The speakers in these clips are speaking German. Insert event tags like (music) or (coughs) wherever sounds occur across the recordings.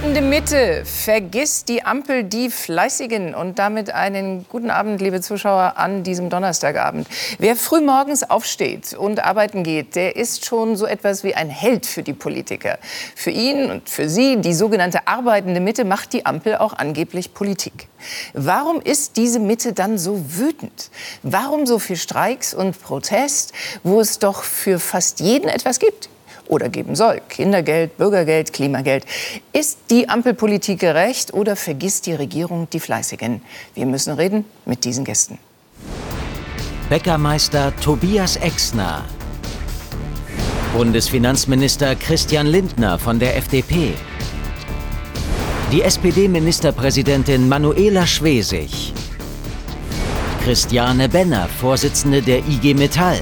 arbeitende Mitte. Vergisst die Ampel die Fleißigen. Und damit einen guten Abend, liebe Zuschauer, an diesem Donnerstagabend. Wer frühmorgens aufsteht und arbeiten geht, der ist schon so etwas wie ein Held für die Politiker. Für ihn und für sie, die sogenannte arbeitende Mitte, macht die Ampel auch angeblich Politik. Warum ist diese Mitte dann so wütend? Warum so viel Streiks und Protest, wo es doch für fast jeden etwas gibt? Oder geben soll. Kindergeld, Bürgergeld, Klimageld. Ist die Ampelpolitik gerecht oder vergisst die Regierung die Fleißigen? Wir müssen reden mit diesen Gästen. Bäckermeister Tobias Exner. Bundesfinanzminister Christian Lindner von der FDP. Die SPD-Ministerpräsidentin Manuela Schwesig. Christiane Benner, Vorsitzende der IG Metall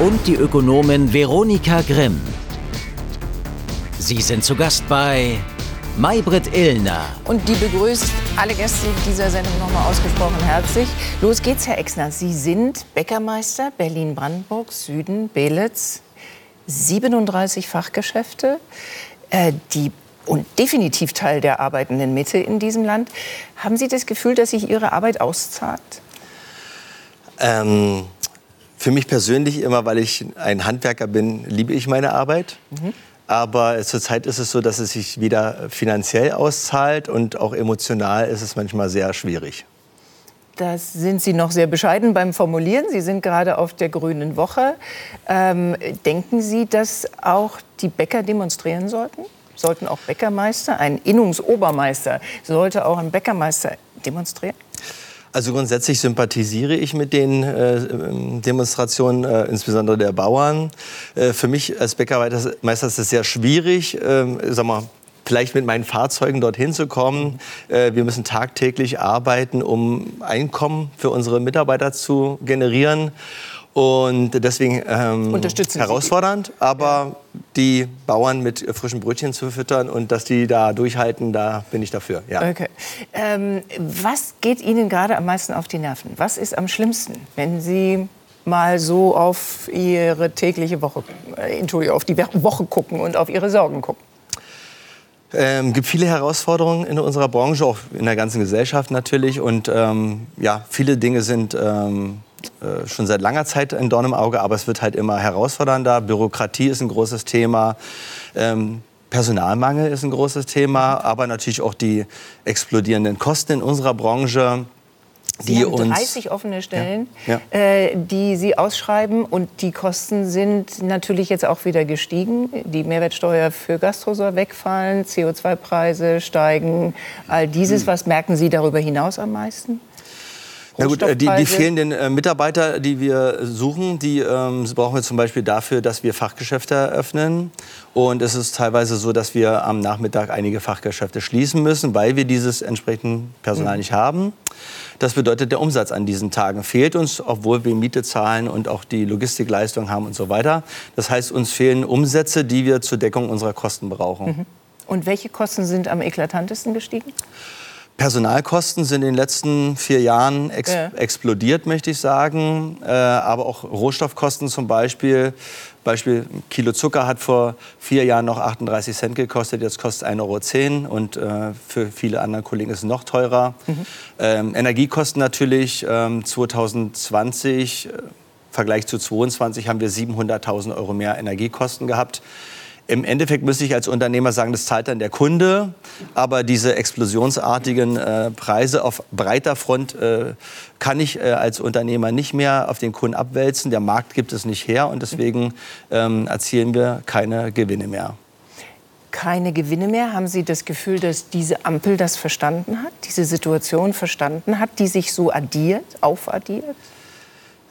und die Ökonomin Veronika Grimm. Sie sind zu Gast bei Maybrit Illner. Und die begrüßt alle Gäste dieser Sendung nochmal ausgesprochen herzlich. Los geht's, Herr Exner. Sie sind Bäckermeister Berlin-Brandenburg, Süden, Belitz. 37 Fachgeschäfte, äh, die und definitiv Teil der arbeitenden Mitte in diesem Land. Haben Sie das Gefühl, dass sich Ihre Arbeit auszahlt? Ähm, für mich persönlich immer, weil ich ein Handwerker bin, liebe ich meine Arbeit. Mhm. Aber zurzeit ist es so, dass es sich weder finanziell auszahlt und auch emotional ist es manchmal sehr schwierig. Das sind Sie noch sehr bescheiden beim Formulieren. Sie sind gerade auf der Grünen Woche. Ähm, denken Sie, dass auch die Bäcker demonstrieren sollten? Sollten auch Bäckermeister, ein Innungsobermeister, sollte auch ein Bäckermeister demonstrieren? Also grundsätzlich sympathisiere ich mit den äh, Demonstrationen, äh, insbesondere der Bauern. Äh, für mich als Bäckermeister ist es sehr schwierig, ähm, sag mal, vielleicht mit meinen Fahrzeugen dorthin zu kommen. Äh, wir müssen tagtäglich arbeiten, um Einkommen für unsere Mitarbeiter zu generieren. Und deswegen ähm, herausfordernd, aber ja. die Bauern mit frischen Brötchen zu füttern und dass die da durchhalten, da bin ich dafür. Ja. Okay. Ähm, was geht Ihnen gerade am meisten auf die Nerven? Was ist am schlimmsten, wenn Sie mal so auf Ihre tägliche Woche, äh, Entschuldigung, auf die Woche gucken und auf Ihre Sorgen gucken? Ähm, gibt viele Herausforderungen in unserer Branche, auch in der ganzen Gesellschaft natürlich. Und ähm, ja, viele Dinge sind ähm, äh, schon seit langer Zeit ein Dorn im Auge, aber es wird halt immer herausfordernder. Bürokratie ist ein großes Thema. Ähm, Personalmangel ist ein großes Thema, aber natürlich auch die explodierenden Kosten in unserer Branche. Sie die haben 30 uns, offene Stellen, ja, ja. Äh, die Sie ausschreiben. Und die Kosten sind natürlich jetzt auch wieder gestiegen. Die Mehrwertsteuer für Gastro soll wegfallen, CO2-Preise steigen. All dieses, hm. was merken Sie darüber hinaus am meisten? Na gut, äh, die, die, fehlenden äh, Mitarbeiter, die wir suchen, die ähm, brauchen wir zum Beispiel dafür, dass wir Fachgeschäfte eröffnen. Und es ist teilweise so, dass wir am Nachmittag einige Fachgeschäfte schließen müssen, weil wir dieses entsprechende Personal mhm. nicht haben. Das bedeutet, der Umsatz an diesen Tagen fehlt uns, obwohl wir Miete zahlen und auch die Logistikleistung haben und so weiter. Das heißt, uns fehlen Umsätze, die wir zur Deckung unserer Kosten brauchen. Mhm. Und welche Kosten sind am eklatantesten gestiegen? Personalkosten sind in den letzten vier Jahren ex ja. explodiert, möchte ich sagen. Äh, aber auch Rohstoffkosten zum Beispiel. Beispiel Kilo Zucker hat vor vier Jahren noch 38 Cent gekostet, jetzt kostet 1,10 Euro und äh, für viele andere Kollegen ist es noch teurer. Mhm. Ähm, Energiekosten natürlich. Ähm, 2020 äh, Vergleich zu 2022 haben wir 700.000 Euro mehr Energiekosten gehabt. Im Endeffekt müsste ich als Unternehmer sagen, das zahlt dann der Kunde. Aber diese explosionsartigen äh, Preise auf breiter Front äh, kann ich äh, als Unternehmer nicht mehr auf den Kunden abwälzen. Der Markt gibt es nicht her und deswegen ähm, erzielen wir keine Gewinne mehr. Keine Gewinne mehr? Haben Sie das Gefühl, dass diese Ampel das verstanden hat, diese Situation verstanden hat, die sich so addiert, aufaddiert?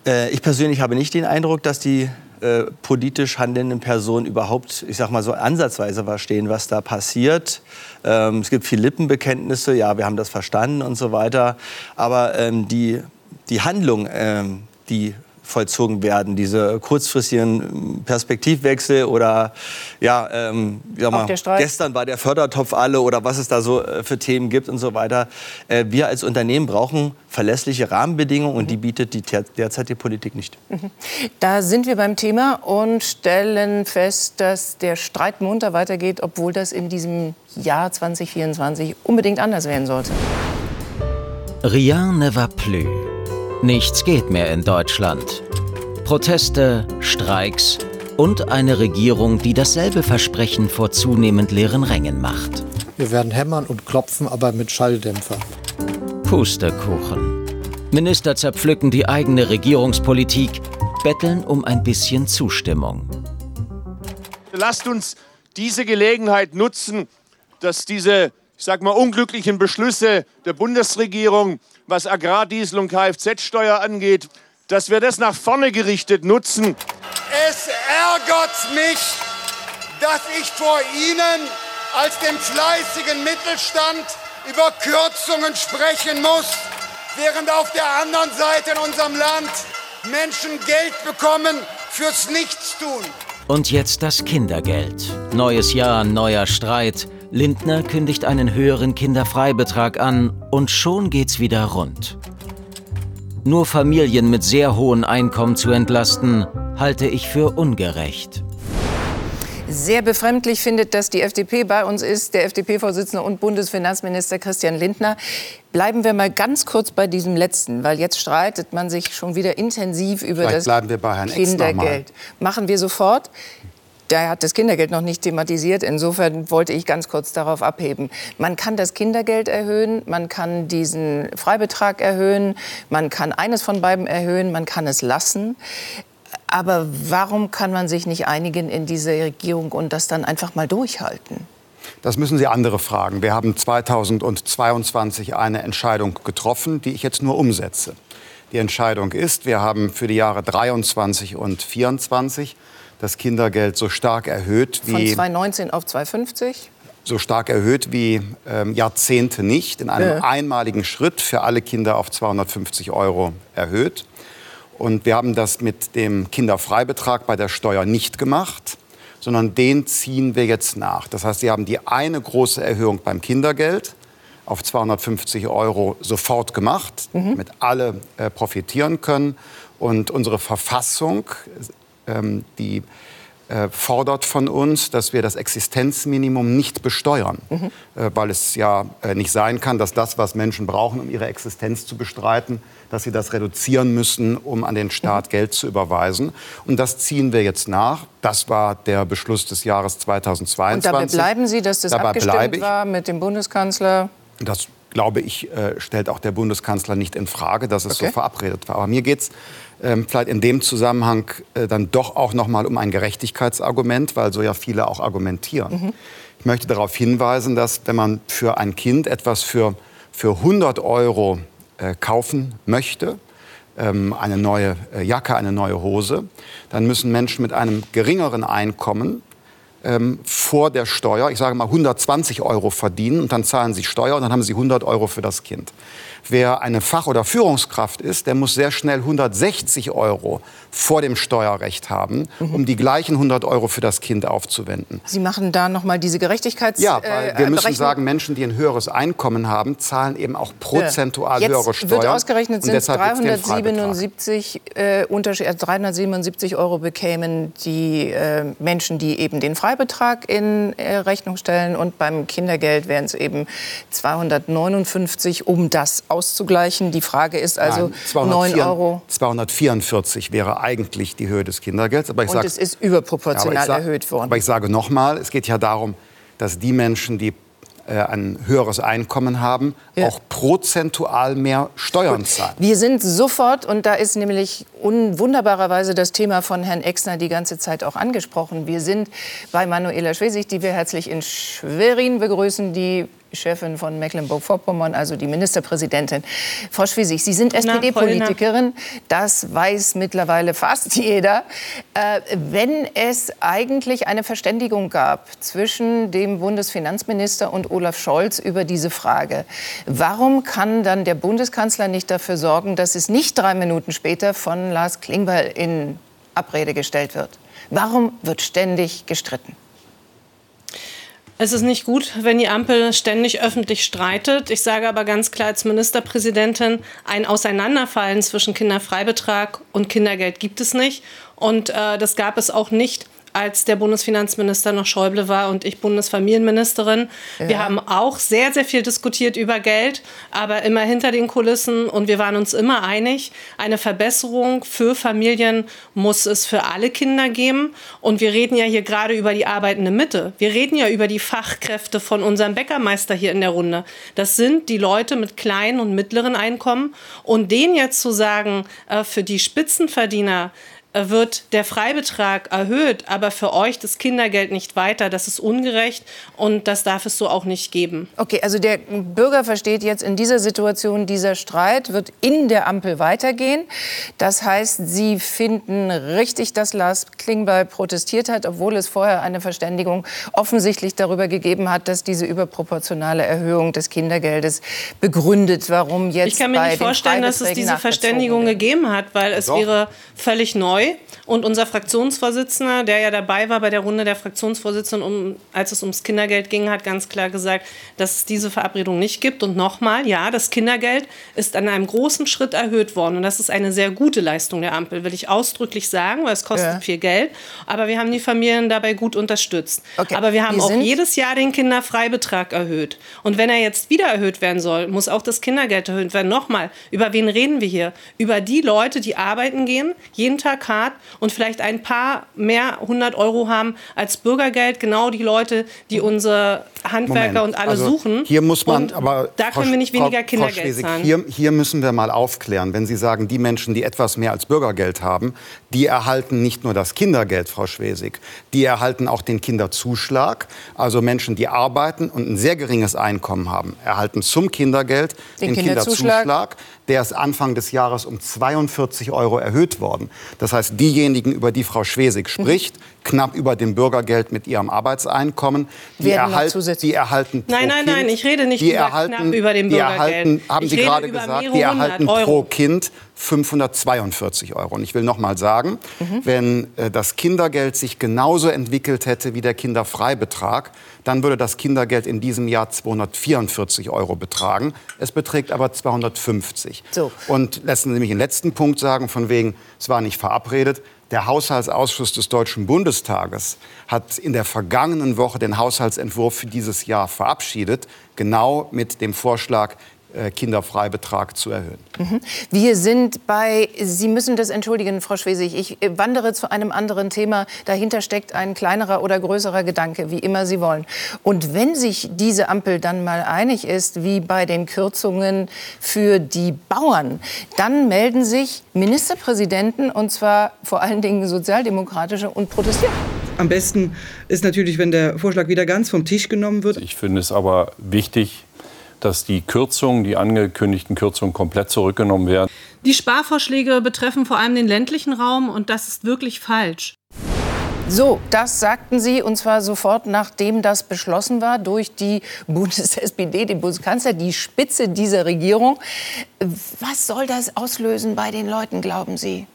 Äh, ich persönlich habe nicht den Eindruck, dass die äh, politisch handelnden Personen überhaupt, ich sag mal so ansatzweise verstehen, was da passiert. Ähm, es gibt viele Lippenbekenntnisse, ja, wir haben das verstanden und so weiter. Aber ähm, die, die Handlung, ähm, die vollzogen werden. Diese kurzfristigen Perspektivwechsel oder ja, ähm, ja mal, gestern war der Fördertopf alle oder was es da so äh, für Themen gibt und so weiter. Äh, wir als Unternehmen brauchen verlässliche Rahmenbedingungen und die bietet die derzeit die Politik nicht. Mhm. Da sind wir beim Thema und stellen fest, dass der Streit munter weitergeht, obwohl das in diesem Jahr 2024 unbedingt anders werden sollte. Rien ne va plus. Nichts geht mehr in Deutschland. Proteste, Streiks und eine Regierung, die dasselbe Versprechen vor zunehmend leeren Rängen macht. Wir werden hämmern und klopfen, aber mit Schalldämpfer. Pustekuchen. Minister zerpflücken die eigene Regierungspolitik, betteln um ein bisschen Zustimmung. Lasst uns diese Gelegenheit nutzen, dass diese, ich sag mal, unglücklichen Beschlüsse der Bundesregierung, was Agrardiesel und Kfz-Steuer angeht, dass wir das nach vorne gerichtet nutzen. Es ärgert mich, dass ich vor Ihnen als dem fleißigen Mittelstand über Kürzungen sprechen muss, während auf der anderen Seite in unserem Land Menschen Geld bekommen fürs Nichtstun. Und jetzt das Kindergeld. Neues Jahr, neuer Streit. Lindner kündigt einen höheren Kinderfreibetrag an und schon geht's wieder rund. Nur Familien mit sehr hohen Einkommen zu entlasten, halte ich für ungerecht sehr befremdlich findet, dass die FDP bei uns ist, der FDP-Vorsitzende und Bundesfinanzminister Christian Lindner. Bleiben wir mal ganz kurz bei diesem letzten, weil jetzt streitet man sich schon wieder intensiv über Vielleicht das Kindergeld. Machen wir sofort. Der hat das Kindergeld noch nicht thematisiert. Insofern wollte ich ganz kurz darauf abheben. Man kann das Kindergeld erhöhen, man kann diesen Freibetrag erhöhen, man kann eines von beiden erhöhen, man kann es lassen. Aber warum kann man sich nicht einigen in dieser Regierung und das dann einfach mal durchhalten? Das müssen Sie andere fragen. Wir haben 2022 eine Entscheidung getroffen, die ich jetzt nur umsetze. Die Entscheidung ist, wir haben für die Jahre 23 und 24 das Kindergeld so stark erhöht wie... Von 2019 auf 250? So stark erhöht wie ähm, Jahrzehnte nicht, in einem ja. einmaligen Schritt für alle Kinder auf 250 Euro erhöht. Und wir haben das mit dem Kinderfreibetrag bei der Steuer nicht gemacht, sondern den ziehen wir jetzt nach. Das heißt, Sie haben die eine große Erhöhung beim Kindergeld auf 250 Euro sofort gemacht, mhm. damit alle äh, profitieren können. Und unsere Verfassung, ähm, die äh, fordert von uns, dass wir das Existenzminimum nicht besteuern, mhm. äh, weil es ja äh, nicht sein kann, dass das, was Menschen brauchen, um ihre Existenz zu bestreiten, dass sie das reduzieren müssen, um an den Staat mhm. Geld zu überweisen. Und das ziehen wir jetzt nach. Das war der Beschluss des Jahres 2022. Und dabei bleiben Sie, dass das dabei abgestimmt war mit dem Bundeskanzler? Das glaube ich, stellt auch der Bundeskanzler nicht in Frage, dass es okay. so verabredet war. Aber mir geht es ähm, vielleicht in dem Zusammenhang äh, dann doch auch noch mal um ein Gerechtigkeitsargument, weil so ja viele auch argumentieren. Mhm. Ich möchte darauf hinweisen, dass wenn man für ein Kind etwas für, für 100 Euro äh, kaufen möchte, ähm, eine neue äh, Jacke, eine neue Hose, dann müssen Menschen mit einem geringeren Einkommen ähm, vor der Steuer, ich sage mal 120 Euro verdienen und dann zahlen sie Steuer und dann haben sie 100 Euro für das Kind. Wer eine Fach- oder Führungskraft ist, der muss sehr schnell 160 Euro vor dem Steuerrecht haben, mhm. um die gleichen 100 Euro für das Kind aufzuwenden. Sie machen da noch mal diese Gerechtigkeits Ja, weil wir äh, müssen sagen, Menschen, die ein höheres Einkommen haben, zahlen eben auch prozentual Jetzt höhere Steuern. wird ausgerechnet, sind 377, äh, Unterschied, also 377 Euro bekämen die äh, Menschen, die eben den Freibetrag in äh, Rechnung stellen und beim Kindergeld wären es eben 259, um das auszugleichen. Die Frage ist also Nein, 204, 9 Euro. 244 wäre eigentlich die Höhe des Kindergelds. Aber ich Und sag, es ist überproportional ja, sag, erhöht worden. Aber ich sage nochmal, es geht ja darum, dass die Menschen, die ein höheres Einkommen haben, ja. auch prozentual mehr Steuern zahlen. Wir sind sofort, und da ist nämlich wunderbarerweise das Thema von Herrn Exner die ganze Zeit auch angesprochen. Wir sind bei Manuela Schwesig, die wir herzlich in Schwerin begrüßen, die Chefin von Mecklenburg-Vorpommern, also die Ministerpräsidentin. Frau Schwesig, Sie sind SPD-Politikerin. Das weiß mittlerweile fast jeder. Äh, wenn es eigentlich eine Verständigung gab zwischen dem Bundesfinanzminister und Olaf Scholz über diese Frage, warum kann dann der Bundeskanzler nicht dafür sorgen, dass es nicht drei Minuten später von Lars Klingbeil in Abrede gestellt wird? Warum wird ständig gestritten? Es ist nicht gut, wenn die Ampel ständig öffentlich streitet. Ich sage aber ganz klar als Ministerpräsidentin, ein Auseinanderfallen zwischen Kinderfreibetrag und Kindergeld gibt es nicht. Und äh, das gab es auch nicht als der Bundesfinanzminister noch Schäuble war und ich Bundesfamilienministerin. Ja. Wir haben auch sehr, sehr viel diskutiert über Geld, aber immer hinter den Kulissen und wir waren uns immer einig, eine Verbesserung für Familien muss es für alle Kinder geben. Und wir reden ja hier gerade über die arbeitende Mitte. Wir reden ja über die Fachkräfte von unserem Bäckermeister hier in der Runde. Das sind die Leute mit kleinen und mittleren Einkommen. Und denen jetzt zu sagen, äh, für die Spitzenverdiener, wird der Freibetrag erhöht, aber für euch das Kindergeld nicht weiter. Das ist ungerecht und das darf es so auch nicht geben. Okay, also der Bürger versteht jetzt in dieser Situation, dieser Streit wird in der Ampel weitergehen. Das heißt, Sie finden richtig, dass Lars Klingbeil protestiert hat, obwohl es vorher eine Verständigung offensichtlich darüber gegeben hat, dass diese überproportionale Erhöhung des Kindergeldes begründet, warum jetzt Ich kann mir nicht vorstellen, dass es diese Verständigung gegeben hat, weil es Doch. wäre völlig neu neu. Und unser Fraktionsvorsitzender, der ja dabei war bei der Runde der Fraktionsvorsitzenden, um, als es ums Kindergeld ging, hat ganz klar gesagt, dass es diese Verabredung nicht gibt. Und nochmal, ja, das Kindergeld ist an einem großen Schritt erhöht worden. Und das ist eine sehr gute Leistung der Ampel, will ich ausdrücklich sagen, weil es kostet ja. viel Geld. Aber wir haben die Familien dabei gut unterstützt. Okay. Aber wir haben wir auch jedes Jahr den Kinderfreibetrag erhöht. Und wenn er jetzt wieder erhöht werden soll, muss auch das Kindergeld erhöht werden. Nochmal, über wen reden wir hier? Über die Leute, die arbeiten gehen, jeden Tag hart und vielleicht ein paar mehr 100 Euro haben als Bürgergeld. Genau die Leute, die unsere Handwerker Moment. und alle also suchen. Hier muss man, und aber da können wir nicht weniger Frau, Kindergeld Frau zahlen. Hier, hier müssen wir mal aufklären. Wenn Sie sagen, die Menschen, die etwas mehr als Bürgergeld haben, die erhalten nicht nur das Kindergeld, Frau Schwesig, die erhalten auch den Kinderzuschlag. Also Menschen, die arbeiten und ein sehr geringes Einkommen haben, erhalten zum Kindergeld den, den Kinderzuschlag. Kinderzuschlag. Der ist Anfang des Jahres um 42 Euro erhöht worden. Das heißt, diejenigen, über die Frau Schwesig mhm. spricht, mhm. knapp über dem Bürgergeld mit ihrem Arbeitseinkommen, die, erhalten, die erhalten Nein, nein, kind, nein, ich rede nicht über erhalten, knapp über dem Bürgergeld. Erhalten, haben ich Sie gerade gesagt, die erhalten pro Kind 542 Euro. Und ich will noch mal sagen, mhm. wenn äh, das Kindergeld sich genauso entwickelt hätte wie der Kinderfreibetrag, dann würde das Kindergeld in diesem Jahr 244 Euro betragen. Es beträgt aber 250. So. Und lassen Sie mich den letzten Punkt sagen, von wegen, es war nicht verabredet. Der Haushaltsausschuss des Deutschen Bundestages hat in der vergangenen Woche den Haushaltsentwurf für dieses Jahr verabschiedet, genau mit dem Vorschlag, Kinderfreibetrag zu erhöhen. Mhm. Wir sind bei, Sie müssen das entschuldigen, Frau Schwesig, ich äh, wandere zu einem anderen Thema. Dahinter steckt ein kleinerer oder größerer Gedanke, wie immer Sie wollen. Und wenn sich diese Ampel dann mal einig ist, wie bei den Kürzungen für die Bauern, dann melden sich Ministerpräsidenten, und zwar vor allen Dingen sozialdemokratische, und protestieren. Am besten ist natürlich, wenn der Vorschlag wieder ganz vom Tisch genommen wird. Ich finde es aber wichtig, dass die Kürzungen, die angekündigten Kürzungen komplett zurückgenommen werden. Die Sparvorschläge betreffen vor allem den ländlichen Raum und das ist wirklich falsch. So, das sagten Sie und zwar sofort, nachdem das beschlossen war durch die (laughs) Bundes-SPD, den Bundeskanzler, die Spitze dieser Regierung. Was soll das auslösen bei den Leuten, glauben Sie?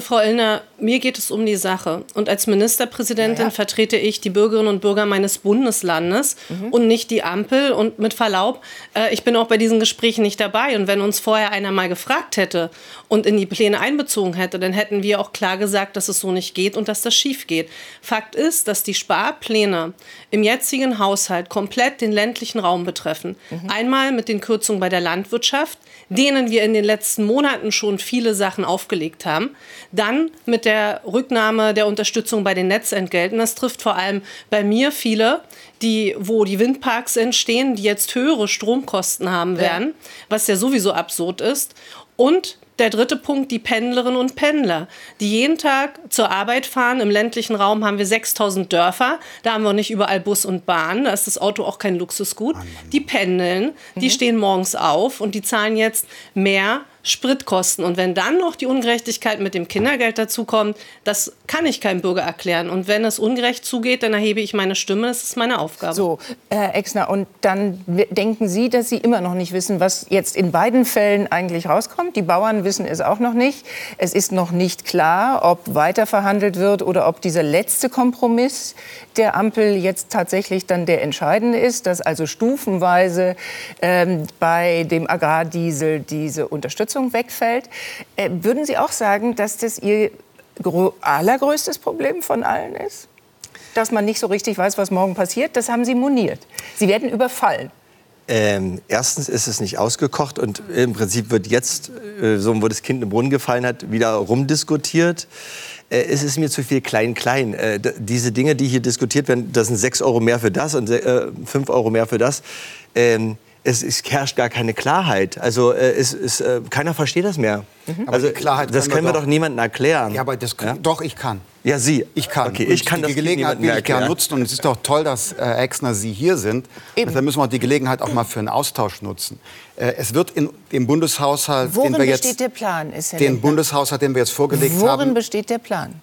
Frau Illner, mir geht es um die Sache. Und als Ministerpräsidentin ja. vertrete ich die Bürgerinnen und Bürger meines Bundeslandes mhm. und nicht die Ampel. Und mit Verlaub, äh, ich bin auch bei diesen Gesprächen nicht dabei. Und wenn uns vorher einer mal gefragt hätte und in die Pläne einbezogen hätte, dann hätten wir auch klar gesagt, dass es so nicht geht und dass das schief geht. Fakt ist, dass die Sparpläne im jetzigen Haushalt komplett den ländlichen Raum betreffen. Mhm. Einmal mit den Kürzungen bei der Landwirtschaft, denen wir in den letzten Monaten schon viele Sachen aufgelegt haben. Dann mit der Rücknahme der Unterstützung bei den Netzentgelten. Das trifft vor allem bei mir viele, die, wo die Windparks entstehen, die jetzt höhere Stromkosten haben werden, ja. was ja sowieso absurd ist. Und Der dritte Punkt, die Pendlerinnen und Pendler, die jeden Tag zur Arbeit fahren. Im ländlichen Raum haben wir 6000 Dörfer. Da haben wir nicht überall Bus und Bahn. Da ist das Auto auch kein Luxusgut. Die pendeln, die stehen morgens auf und die zahlen jetzt mehr Spritkosten. Und wenn dann noch die Ungerechtigkeit mit dem Kindergeld dazukommt, das kann ich keinem Bürger erklären. Und wenn es ungerecht zugeht, dann erhebe ich meine Stimme. Das ist meine Aufgabe. So, Herr Exner, und dann denken Sie, dass Sie immer noch nicht wissen, was jetzt in beiden Fällen eigentlich rauskommt? Die Bauern wissen es auch noch nicht. Es ist noch nicht klar, ob weiter verhandelt wird oder ob dieser letzte Kompromiss der Ampel jetzt tatsächlich dann der entscheidende ist, dass also stufenweise ähm, bei dem Agrardiesel diese Unterstützung wegfällt. Äh, würden Sie auch sagen, dass das Ihr allergrößtes Problem von allen ist? Dass man nicht so richtig weiß, was morgen passiert? Das haben Sie moniert. Sie werden überfallen. Ähm, erstens ist es nicht ausgekocht und im Prinzip wird jetzt, äh, so wo das Kind im Brunnen gefallen hat, wieder rumdiskutiert. Äh, es ist mir zu viel klein-klein. Äh, diese Dinge, die hier diskutiert werden, das sind 6 Euro mehr für das und äh, 5 Euro mehr für das. Ähm, es, es, herrscht gar keine Klarheit. Also äh, es, es, äh, keiner versteht das mehr. Mhm. Also Klarheit das können wir, doch, doch niemandem erklären. Ja, aber das ja? doch ich kann. Ja, Sie. Ich kann. Okay, ich kann die das Gelegenheit will ich gerne nutzen und es ist doch toll, dass äh, Exner Sie hier sind. Da müssen wir die Gelegenheit auch mal für einen Austausch nutzen. Äh, es wird in dem Bundeshaushalt, Worin den wir jetzt, besteht der Plan? Ist den Lindner? Bundeshaushalt, den wir jetzt vorgelegt Worin haben. Worin besteht der Plan?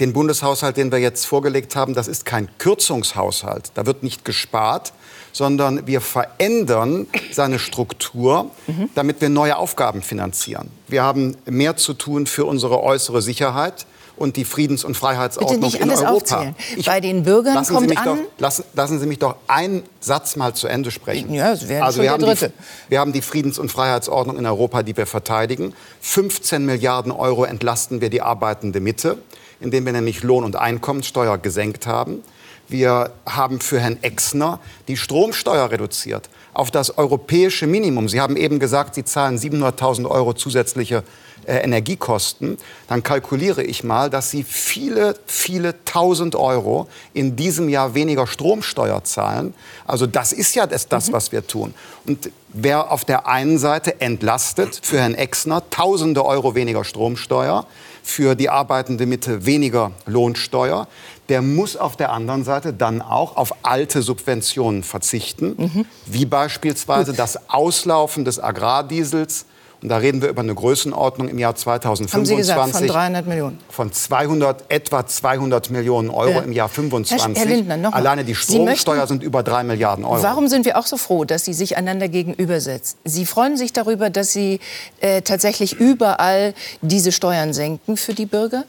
Den Bundeshaushalt, den wir jetzt vorgelegt haben, das ist kein Kürzungshaushalt. Da wird nicht gespart, sondern wir verändern seine Struktur, damit wir neue Aufgaben finanzieren. Wir haben mehr zu tun für unsere äußere Sicherheit und die Friedens- und Freiheitsordnung Bitte nicht alles in Europa. Aufzählen. Ich, Bei den Bürgern lassen kommt Sie mich an... Doch, lassen, lassen, Sie mich doch einen Satz mal zu Ende sprechen. Ja, also wir haben dritte. Die, wir haben die Friedens- und Freiheitsordnung in Europa, die wir verteidigen. 15 Milliarden Euro entlasten wir die arbeitende Mitte, indem wir nämlich Lohn- und Einkommenssteuer gesenkt haben. Wir haben für Herrn Exner die Stromsteuer reduziert auf das europäische Minimum. Sie haben eben gesagt, Sie zahlen 700.000 Euro zusätzliche äh, Energiekosten. Dann kalkuliere ich mal, dass Sie viele, viele tausend Euro in diesem Jahr weniger Stromsteuer zahlen. Also das ist ja das, das was wir tun. Und wer auf der einen Seite entlastet für Herrn Exner tausende Euro weniger Stromsteuer, für die arbeitende Mitte weniger Lohnsteuer, der muss auf der anderen Seite dann auch auf alte Subventionen verzichten, mhm. wie beispielsweise das Auslaufen des Agrardiesels. Und da reden wir über eine Größenordnung im Jahr 2025. Haben Sie gesagt, von 300 Millionen? Von 200, etwa 200 Millionen Euro ja. im Jahr 25. Herr, Herr Lindner, noch Alleine die Stromsteuer sind über 3 Milliarden Euro. Warum sind wir auch so froh, dass Sie sich einander gegenübersetzen? Sie freuen sich darüber, dass Sie äh, tatsächlich überall diese Steuern senken für die Bürger.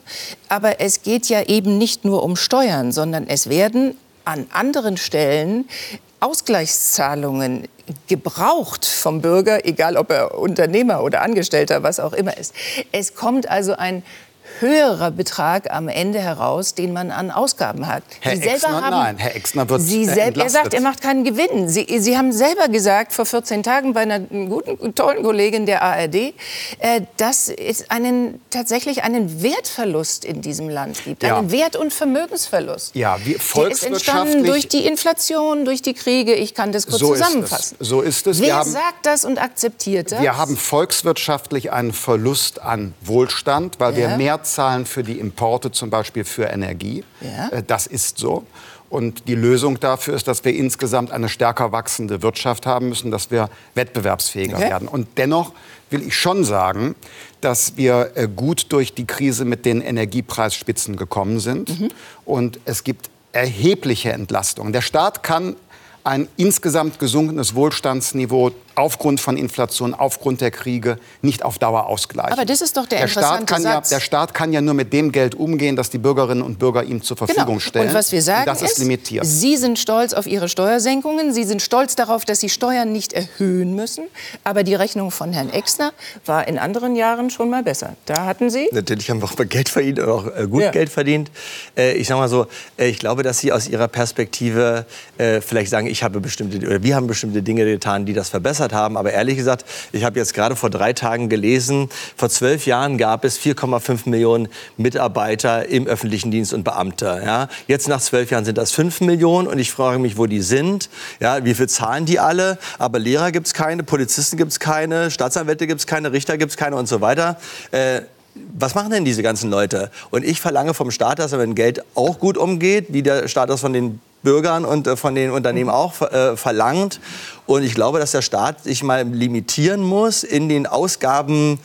Aber es geht ja eben nicht nur um Steuern, sondern es werden an anderen Stellen Ausgleichszahlungen gebraucht vom Bürger, egal ob er Unternehmer oder Angestellter, was auch immer ist. Es kommt also ein höherer Betrag am Ende heraus, den man an Ausgaben hat. Herr Sie Exner, haben, nein, Herr Exner wird Sie äh, selbst, Er entlastet. sagt, er macht keinen Gewinn. Sie, Sie haben selber gesagt vor 14 Tagen bei einer guten, tollen Kollegin der ARD, äh, dass es einen, tatsächlich einen Wertverlust in diesem Land gibt. Ja. Einen Wert- und Vermögensverlust. Ja, wir Der ist entstanden volkswirtschaftlich durch die Inflation, durch die Kriege. Ich kann das kurz so ist zusammenfassen. es. So ist es. Wer wir haben, sagt das und akzeptiert das? Wir haben volkswirtschaftlich einen Verlust an Wohlstand, weil wir Ja. mehr zahlen für die Importe, zum Beispiel für Energie. Ja. Äh, Das ist so. Und die Lösung dafür ist, dass wir insgesamt eine stärker wachsende Wirtschaft haben müssen, dass wir wettbewerbsfähiger Okay. werden. Und dennoch will ich schon sagen, dass wir äh, gut durch die Krise mit den Energiepreisspitzen gekommen sind. Mhm. Und es gibt erhebliche Entlastungen. Der Staat kann ein insgesamt gesunkenes Wohlstandsniveau aufgrund von Inflation, aufgrund der Kriege nicht auf Dauer ausgleichen. Aber das ist doch der der Staat, interessante kann ja, Satz. der Staat kann ja nur mit dem Geld umgehen, das die Bürgerinnen und Bürger ihm zur Verfügung Genau. stellen. Und was wir sagen Und das ist, limitiert. Sie sind stolz auf Ihre Steuersenkungen. Sie sind stolz darauf, dass Sie Steuern nicht erhöhen müssen. Aber die Rechnung von Herrn Exner war in anderen Jahren schon mal besser. Da hatten Sie Natürlich haben wir auch Geld verdient auch äh, gut Ja. Geld verdient. Äh, ich sage mal so, äh, ich glaube, dass Sie aus Ihrer Perspektive vielleicht sagen, ich habe bestimmte oder wir haben bestimmte Dinge getan, die das verbessert verbessert haben. Aber ehrlich gesagt, ich habe jetzt gerade vor drei Tagen gelesen, vor zwölf Jahren gab es 4,5 Millionen Mitarbeiter im öffentlichen Dienst und Beamte. Ja? Jetzt nach zwölf Jahren sind das 5 Millionen und ich frage mich, wo die sind. Ja, wie viel zahlen die alle? Aber Lehrer gibt es keine, Polizisten gibt es keine, Staatsanwälte gibt es keine, Richter gibt es keine und so weiter. Äh, was machen denn diese ganzen Leute? Und ich verlange vom Staat, dass er mit dem Geld auch gut umgeht, wie der Staat das von den Bürgern und äh, von den Unternehmen auch äh, verlangt. Und ich glaube, dass der Staat sich mal limitieren muss in den Ausgaben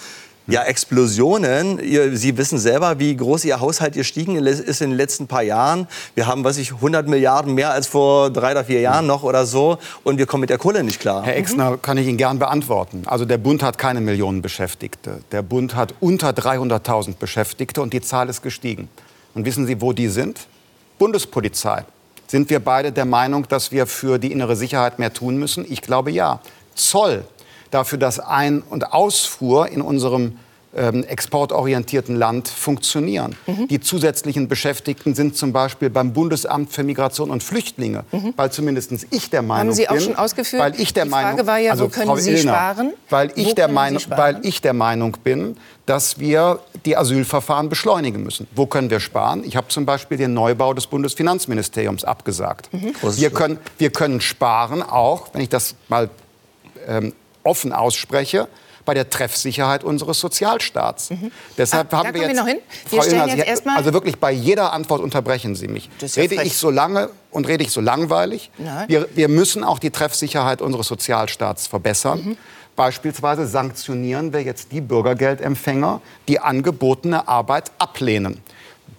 ja, Explosionen. Sie wissen selber, wie groß Ihr Haushalt gestiegen ist in den letzten paar Jahren. Wir haben, was ich, 100 Milliarden mehr als vor drei oder vier Jahren noch oder so. Und wir kommen mit der Kohle nicht klar. Herr Exner, mhm. kann ich Ihnen gern beantworten. Also der Bund hat keine Millionen Beschäftigte. Der Bund hat unter 300.000 Beschäftigte und die Zahl ist gestiegen. Und wissen Sie, wo die sind? Bundespolizei. Sind wir beide der Meinung, dass wir für die innere Sicherheit mehr tun müssen? Ich glaube ja. Zoll dafür, dass Ein- und Ausfuhr in unserem ähm, exportorientierten Land funktionieren. Mhm. Die zusätzlichen Beschäftigten sind zum Beispiel beim Bundesamt für Migration und Flüchtlinge, mhm. weil zumindest ich der Meinung bin. Haben Sie auch bin, schon ausgeführt? Weil ich der Die Frage Meinung, war ja, also wo können Frau Sie Illner, sparen? Weil ich, wo der Meinung, sparen? weil ich der Meinung bin, dass wir die Asylverfahren beschleunigen müssen. Wo können wir sparen? Ich habe zum Beispiel den Neubau des Bundesfinanzministeriums abgesagt. Mhm. Wir, können, wir können sparen auch, wenn ich das mal ähm, offen ausspreche, bei der Treffsicherheit unseres Sozialstaats. Mhm. Deshalb ah, haben wir jetzt, wir noch hin. Wir Frau Illner, jetzt also wirklich bei jeder Antwort unterbrechen Sie mich. Ja rede frech. ich so lange und rede ich so langweilig? Wir, wir, müssen auch die Treffsicherheit unseres Sozialstaats verbessern. Mhm. Beispielsweise sanktionieren wir jetzt die Bürgergeldempfänger, die angebotene Arbeit ablehnen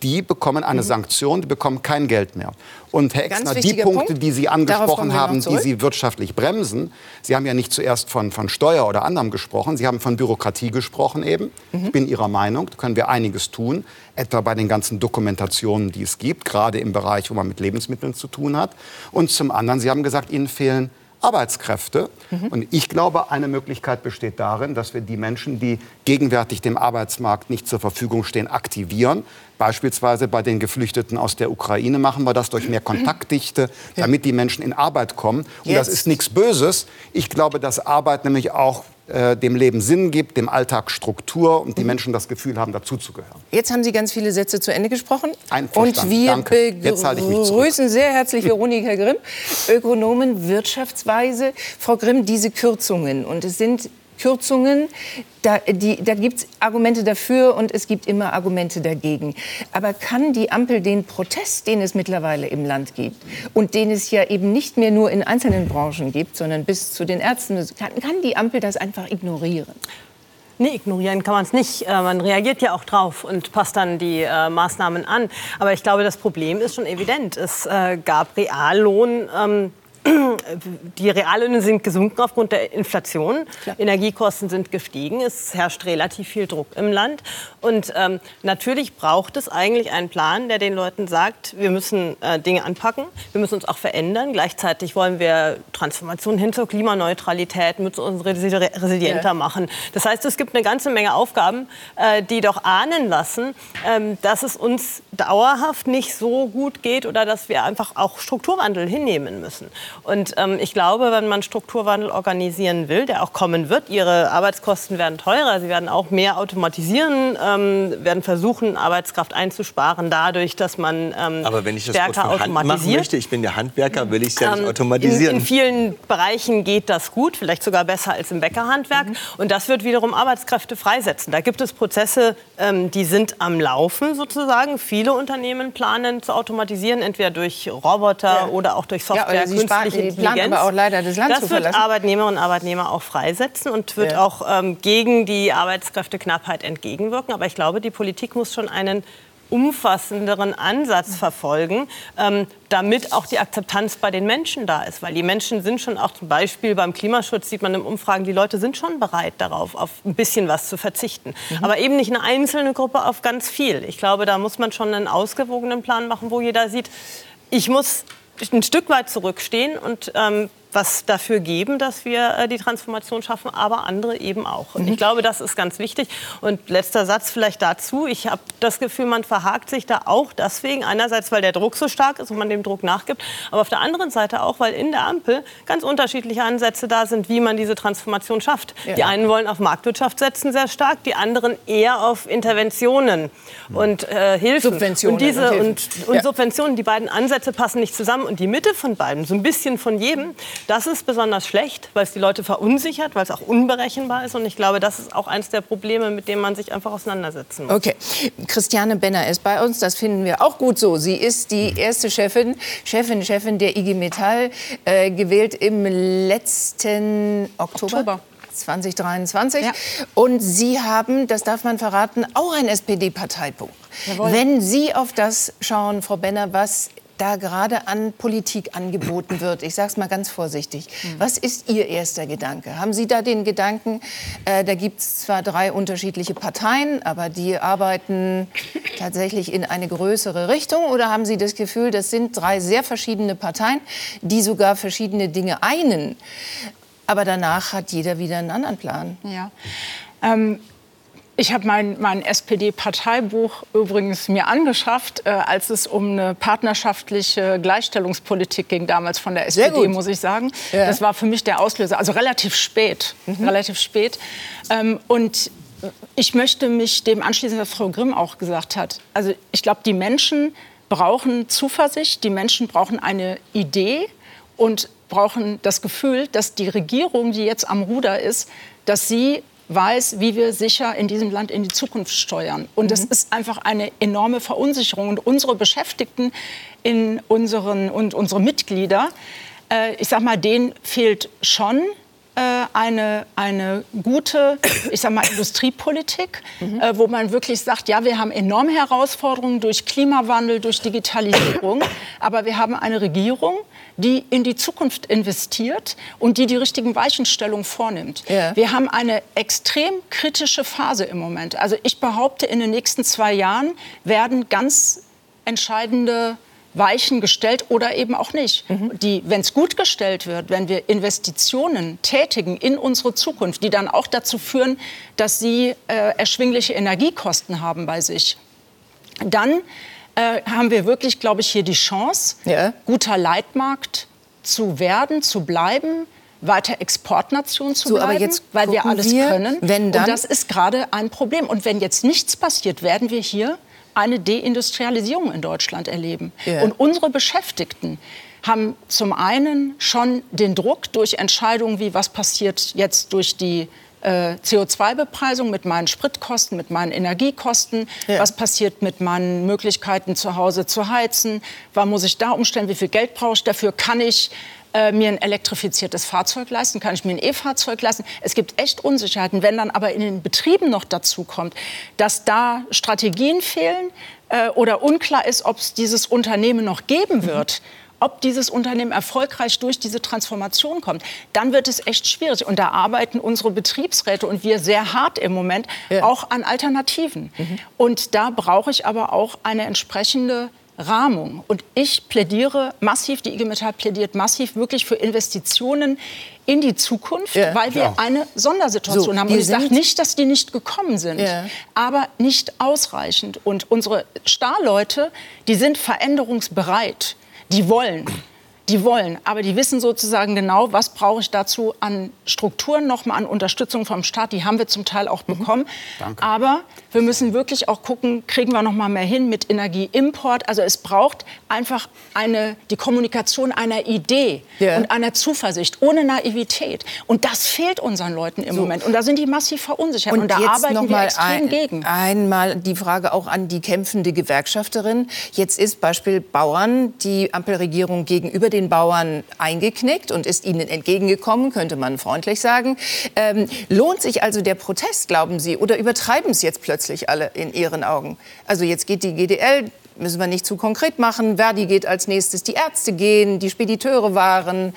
die bekommen eine mhm. Sanktion, die bekommen kein Geld mehr. Und Herr Exner, die Punkte, Punkt. die Sie angesprochen haben, die Sie wirtschaftlich bremsen, Sie haben ja nicht zuerst von, von Steuer oder anderem gesprochen, Sie haben von Bürokratie gesprochen eben. Mhm. Ich bin Ihrer Meinung, da können wir einiges tun, etwa bei den ganzen Dokumentationen, die es gibt, gerade im Bereich, wo man mit Lebensmitteln zu tun hat. Und zum anderen, Sie haben gesagt, Ihnen fehlen Arbeitskräfte. Mhm. Und ich glaube, eine Möglichkeit besteht darin, dass wir die Menschen, die gegenwärtig dem Arbeitsmarkt nicht zur Verfügung stehen, aktivieren. Beispielsweise bei den Geflüchteten aus der Ukraine machen wir das durch mehr Kontaktdichte, damit die Menschen in Arbeit kommen. Und Jetzt. das ist nichts Böses. Ich glaube, dass Arbeit nämlich auch äh, dem Leben Sinn gibt, dem Alltag Struktur und die mhm. Menschen das Gefühl haben, dazuzugehören. Jetzt haben Sie ganz viele Sätze zu Ende gesprochen. Und wir Danke. begrüßen sehr herzlich Veronika Grimm, Ökonomen Wirtschaftsweise. Frau Grimm, diese Kürzungen, und es sind Kürzungen, da, da gibt es Argumente dafür und es gibt immer Argumente dagegen. Aber kann die Ampel den Protest, den es mittlerweile im Land gibt und den es ja eben nicht mehr nur in einzelnen Branchen gibt, sondern bis zu den Ärzten, kann, kann die Ampel das einfach ignorieren? Nee, ignorieren kann man es nicht. Äh, man reagiert ja auch drauf und passt dann die äh, Maßnahmen an. Aber ich glaube, das Problem ist schon evident. Es äh, gab Reallohn. Ähm, die Reallöhne sind gesunken aufgrund der Inflation. Klar. Energiekosten sind gestiegen. Es herrscht relativ viel Druck im Land. Und ähm, natürlich braucht es eigentlich einen Plan, der den Leuten sagt, wir müssen äh, Dinge anpacken, wir müssen uns auch verändern. Gleichzeitig wollen wir Transformation hin zur Klimaneutralität, müssen uns resilienter ja. machen. Das heißt, es gibt eine ganze Menge Aufgaben, äh, die doch ahnen lassen, äh, dass es uns dauerhaft nicht so gut geht oder dass wir einfach auch Strukturwandel hinnehmen müssen. Und ähm, ich glaube, wenn man Strukturwandel organisieren will, der auch kommen wird, ihre Arbeitskosten werden teurer, sie werden auch mehr automatisieren, ähm, werden versuchen, Arbeitskraft einzusparen, dadurch, dass man ähm, Aber wenn ich das stärker von Hand machen möchte, ich bin der Handwerker, will ich es ja nicht ähm, automatisieren. In, in, vielen Bereichen geht das gut, vielleicht sogar besser als im Bäckerhandwerk. Mhm. Und das wird wiederum Arbeitskräfte freisetzen. Da gibt es Prozesse, ähm, die sind am Laufen sozusagen. Viele Unternehmen planen zu automatisieren, entweder durch Roboter ja. oder auch durch Software, ja, künstliche Intelligenz. aber auch leider das Land das zu verlassen. wird Arbeitnehmerinnen und Arbeitnehmer auch freisetzen und wird ja. auch ähm, gegen die Arbeitskräfteknappheit entgegenwirken. Aber ich glaube, die Politik muss schon einen umfassenderen Ansatz verfolgen, ähm, damit auch die Akzeptanz bei den Menschen da ist. Weil die Menschen sind schon auch zum Beispiel beim Klimaschutz, sieht man in Umfragen, die Leute sind schon bereit darauf, auf ein bisschen was zu verzichten. Mhm. Aber eben nicht eine einzelne Gruppe auf ganz viel. Ich glaube, da muss man schon einen ausgewogenen Plan machen, wo jeder sieht, ich muss ein Stück weit zurückstehen und ähm, was dafür geben, dass wir äh, die Transformation schaffen, aber andere eben auch. Und mhm. ich glaube, das ist ganz wichtig. Und letzter Satz vielleicht dazu. Ich habe das Gefühl, man verhakt sich da auch deswegen. Einerseits, weil der Druck so stark ist und man dem Druck nachgibt. Aber auf der anderen Seite auch, weil in der Ampel ganz unterschiedliche Ansätze da sind, wie man diese Transformation schafft. Ja. Die einen wollen auf Marktwirtschaft setzen sehr stark, die anderen eher auf Interventionen und äh, Hilfen. Subventionen. Und, diese, und, und, und ja. Subventionen, die beiden Ansätze passen nicht zusammen. Und die Mitte von beiden, so ein bisschen von jedem, das ist besonders schlecht, weil es die Leute verunsichert, weil es auch unberechenbar ist. Und ich glaube, das ist auch eines der Probleme, mit denen man sich einfach auseinandersetzen muss. Okay. Christiane Benner ist bei uns. Das finden wir auch gut so. Sie ist die erste Chefin, Chefin, Chefin der IG Metall, äh, gewählt im letzten Oktober. Oktober. 2023. Ja. Und Sie haben, das darf man verraten, auch ein SPD-Parteibuch. Wenn Sie auf das schauen, Frau Benner, was da gerade an Politik angeboten wird? Ich sage es mal ganz vorsichtig. Mhm. Was ist Ihr erster Gedanke? Haben Sie da den Gedanken, äh, da gibt es zwar drei unterschiedliche Parteien, aber die arbeiten tatsächlich in eine größere Richtung? Oder haben Sie das Gefühl, das sind drei sehr verschiedene Parteien, die sogar verschiedene Dinge einen? Aber danach hat jeder wieder einen anderen Plan. Ja. Ähm ich habe mein, mein SPD-Parteibuch übrigens mir angeschafft, äh, als es um eine partnerschaftliche Gleichstellungspolitik ging, damals von der SPD, muss ich sagen. Ja. Das war für mich der Auslöser, also relativ spät, mhm. relativ spät. Ähm, und ich möchte mich dem anschließen, was Frau Grimm auch gesagt hat. Also ich glaube, die Menschen brauchen Zuversicht, die Menschen brauchen eine Idee und brauchen das Gefühl, dass die Regierung, die jetzt am Ruder ist, dass sie weiß, wie wir sicher in diesem Land in die Zukunft steuern. Und mhm. das ist einfach eine enorme Verunsicherung. Und unsere Beschäftigten in unseren, und unsere Mitglieder, äh, ich sag mal, denen fehlt schon äh, eine, eine gute, ich sag mal, (coughs) Industriepolitik, mhm. äh, wo man wirklich sagt, ja, wir haben enorme Herausforderungen durch Klimawandel, durch Digitalisierung, aber wir haben eine Regierung, die in die Zukunft investiert und die die richtigen Weichenstellungen vornimmt. Ja. Wir haben eine extrem kritische Phase im Moment. Also ich behaupte, in den nächsten zwei Jahren werden ganz entscheidende Weichen gestellt oder eben auch nicht. Mhm. wenn es gut gestellt wird, wenn wir Investitionen tätigen in unsere Zukunft, die dann auch dazu führen, dass sie äh, erschwingliche Energiekosten haben bei sich, dann äh, haben wir wirklich, glaube ich, hier die Chance, ja. guter Leitmarkt zu werden, zu bleiben weiter Exportnation zu bleiben, aber jetzt weil wir alles wir, können. Wenn dann und das ist gerade ein Problem. Und wenn jetzt nichts passiert, werden wir hier eine Deindustrialisierung in Deutschland erleben. Ja. Und unsere Beschäftigten haben zum einen schon den Druck durch Entscheidungen wie was passiert jetzt durch die äh, CO2-Bepreisung, mit meinen Spritkosten, mit meinen Energiekosten, ja. was passiert mit meinen Möglichkeiten zu Hause zu heizen, wann muss ich da umstellen, wie viel Geld brauche ich dafür, kann ich äh, mir ein elektrifiziertes Fahrzeug leisten, kann ich mir ein E-Fahrzeug leisten. Es gibt echt Unsicherheiten. Wenn dann aber in den Betrieben noch dazu kommt, dass da Strategien fehlen äh, oder unklar ist, ob es dieses Unternehmen noch geben wird, mhm ob dieses Unternehmen erfolgreich durch diese Transformation kommt, dann wird es echt schwierig. Und da arbeiten unsere Betriebsräte und wir sehr hart im Moment ja. auch an Alternativen. Mhm. Und da brauche ich aber auch eine entsprechende Rahmung. Und ich plädiere massiv, die IG Metall plädiert massiv wirklich für Investitionen in die Zukunft, ja, weil wir ja. eine Sondersituation so, haben. Und ich sage nicht, dass die nicht gekommen sind, ja. aber nicht ausreichend. Und unsere Starleute, die sind veränderungsbereit die wollen. Die wollen, aber die wissen sozusagen genau, was brauche ich dazu an Strukturen nochmal, an Unterstützung vom Staat. Die haben wir zum Teil auch mhm. bekommen. Mhm. Aber wir müssen wirklich auch gucken, kriegen wir noch mal mehr hin mit Energieimport. Also es braucht einfach eine, die Kommunikation einer Idee ja. und einer Zuversicht, ohne Naivität. Und das fehlt unseren Leuten im so. Moment. Und da sind die massiv verunsichert. Und, und da arbeiten noch wir extrem ein, gegen. Einmal die Frage auch an die kämpfende Gewerkschafterin. Jetzt ist Beispiel Bauern die Ampelregierung gegenüber den Bauern eingeknickt und ist ihnen entgegengekommen, könnte man freundlich sagen. Ähm, lohnt sich also der Protest, glauben Sie, oder übertreiben es jetzt plötzlich alle in Ihren Augen? Also jetzt geht die GDL, müssen wir nicht zu konkret machen. Verdi geht als nächstes, die Ärzte gehen, die Spediteure waren.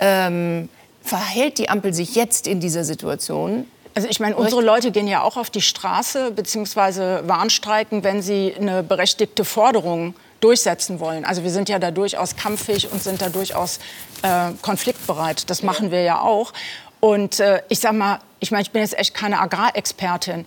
Ähm, verhält die Ampel sich jetzt in dieser Situation also ich meine, unsere Leute gehen ja auch auf die Straße bzw. warnstreiken, wenn sie eine berechtigte Forderung durchsetzen wollen. Also wir sind ja da durchaus kampffähig und sind da durchaus äh, konfliktbereit. Das machen wir ja auch. Und äh, ich sag mal, ich meine, ich bin jetzt echt keine Agrarexpertin.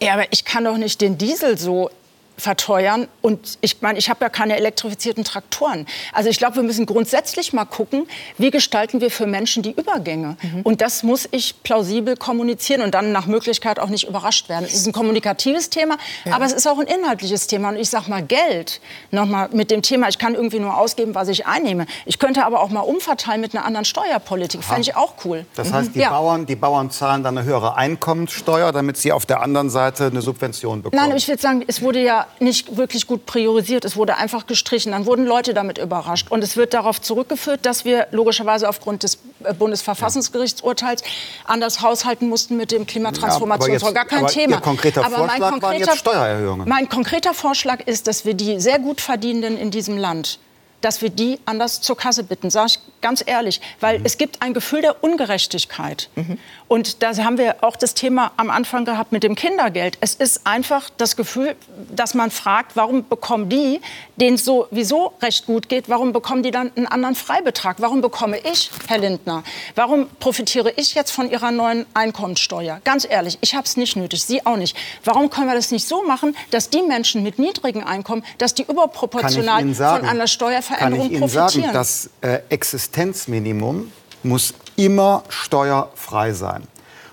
Ja, aber ich kann doch nicht den Diesel so verteuern. Und ich meine, ich habe ja keine elektrifizierten Traktoren. Also ich glaube, wir müssen grundsätzlich mal gucken, wie gestalten wir für Menschen die Übergänge. Mhm. Und das muss ich plausibel kommunizieren und dann nach Möglichkeit auch nicht überrascht werden. Es ist ein kommunikatives Thema, ja. aber es ist auch ein inhaltliches Thema. Und ich sage mal, Geld, nochmal mit dem Thema, ich kann irgendwie nur ausgeben, was ich einnehme. Ich könnte aber auch mal umverteilen mit einer anderen Steuerpolitik. Fände ich auch cool. Das heißt, die, mhm. ja. Bauern, die Bauern zahlen dann eine höhere Einkommenssteuer, damit sie auf der anderen Seite eine Subvention bekommen. Nein, ich würde sagen, es wurde ja nicht wirklich gut priorisiert. Es wurde einfach gestrichen. Dann wurden Leute damit überrascht. Und es wird darauf zurückgeführt, dass wir logischerweise aufgrund des äh, Bundesverfassungsgerichtsurteils anders haushalten mussten mit dem Klimatransformationsfonds. Gar kein aber Thema. Ihr konkreter aber Vorschlag mein konkreter, waren jetzt Steuererhöhungen. Mein konkreter Vorschlag ist, dass wir die sehr gut Verdienenden in diesem Land dass wir die anders zur Kasse bitten, sage ich ganz ehrlich, weil mhm. es gibt ein Gefühl der Ungerechtigkeit. Mhm. Und da haben wir auch das Thema am Anfang gehabt mit dem Kindergeld. Es ist einfach das Gefühl, dass man fragt, warum bekommen die, denen es sowieso recht gut geht, warum bekommen die dann einen anderen Freibetrag? Warum bekomme ich, Herr Lindner, warum profitiere ich jetzt von Ihrer neuen Einkommenssteuer? Ganz ehrlich, ich habe es nicht nötig, Sie auch nicht. Warum können wir das nicht so machen, dass die Menschen mit niedrigen Einkommen, dass die überproportional von einer Steuerveränderung Kann ich Ihnen? Sagen, das äh, Existenzminimum muss immer steuerfrei sein.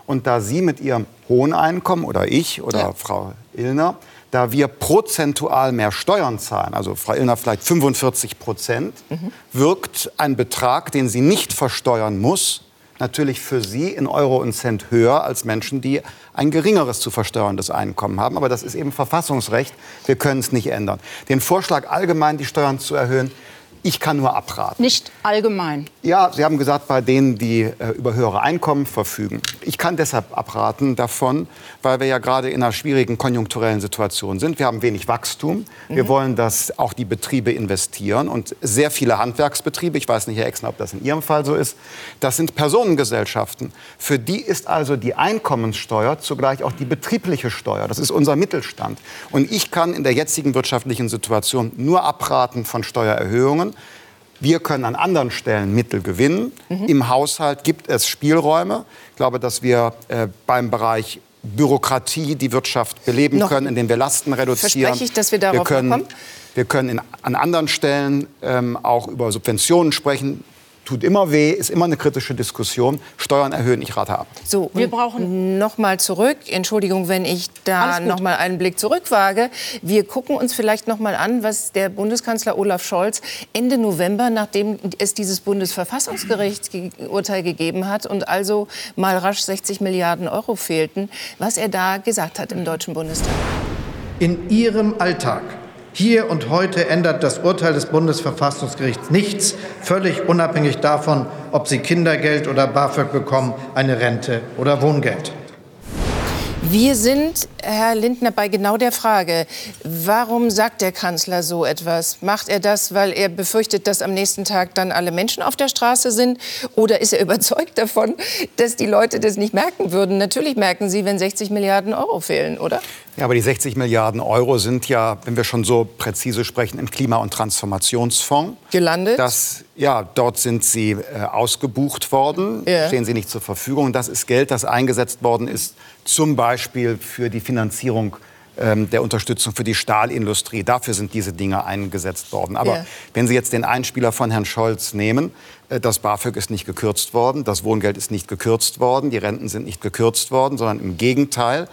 Und da Sie mit Ihrem hohen Einkommen oder ich oder ja. Frau Illner, da wir prozentual mehr Steuern zahlen, also Frau Illner vielleicht 45 Prozent, mhm. wirkt ein Betrag, den sie nicht versteuern muss, natürlich für Sie in Euro und Cent höher als Menschen, die ein geringeres zu versteuerndes Einkommen haben. Aber das ist eben Verfassungsrecht. Wir können es nicht ändern. Den Vorschlag, allgemein die Steuern zu erhöhen, ich kann nur abraten. Nicht allgemein. Ja, Sie haben gesagt, bei denen, die äh, über höhere Einkommen verfügen. Ich kann deshalb abraten davon, weil wir ja gerade in einer schwierigen konjunkturellen Situation sind. Wir haben wenig Wachstum. Wir mhm. wollen, dass auch die Betriebe investieren. Und sehr viele Handwerksbetriebe, ich weiß nicht, Herr Exner, ob das in Ihrem Fall so ist, das sind Personengesellschaften. Für die ist also die Einkommenssteuer zugleich auch die betriebliche Steuer. Das ist unser Mittelstand. Und ich kann in der jetzigen wirtschaftlichen Situation nur abraten von Steuererhöhungen. Wir können an anderen Stellen Mittel gewinnen. Mhm. Im Haushalt gibt es Spielräume. Ich glaube, dass wir äh, beim Bereich Bürokratie die Wirtschaft beleben Noch können, indem wir Lasten reduzieren. Verspreche ich, dass wir darauf wir können, kommen? Wir können in, an anderen Stellen ähm, auch über Subventionen sprechen tut immer weh, ist immer eine kritische Diskussion. Steuern erhöhen, ich rate ab. So, wir brauchen noch mal zurück. Entschuldigung, wenn ich da noch mal einen Blick zurückwage. Wir gucken uns vielleicht noch mal an, was der Bundeskanzler Olaf Scholz Ende November, nachdem es dieses Bundesverfassungsgerichtsurteil gegeben hat und also mal rasch 60 Milliarden Euro fehlten, was er da gesagt hat im Deutschen Bundestag. In Ihrem Alltag hier und heute ändert das Urteil des Bundesverfassungsgerichts nichts, völlig unabhängig davon, ob Sie Kindergeld oder BAföG bekommen, eine Rente oder Wohngeld. Wir sind, Herr Lindner, bei genau der Frage, warum sagt der Kanzler so etwas? Macht er das, weil er befürchtet, dass am nächsten Tag dann alle Menschen auf der Straße sind? Oder ist er (laughs) überzeugt davon, dass die Leute das nicht merken würden? Natürlich merken sie, wenn 60 Milliarden Euro fehlen, oder? Ja, aber die 60 Milliarden Euro sind ja, wenn wir schon so präzise sprechen, im Klima- und Transformationsfonds gelandet. Das, ja, dort sind sie äh, ausgebucht worden, ja. stehen sie nicht zur Verfügung. Das ist Geld, das eingesetzt worden ist, zum Beispiel für die Finanzierung ähm, der Unterstützung für die Stahlindustrie. Dafür sind diese Dinge eingesetzt worden. Aber ja. wenn Sie jetzt den Einspieler von Herrn Scholz nehmen, das BAföG ist nicht gekürzt worden, das Wohngeld ist nicht gekürzt worden, die Renten sind nicht gekürzt worden, sondern im Gegenteil.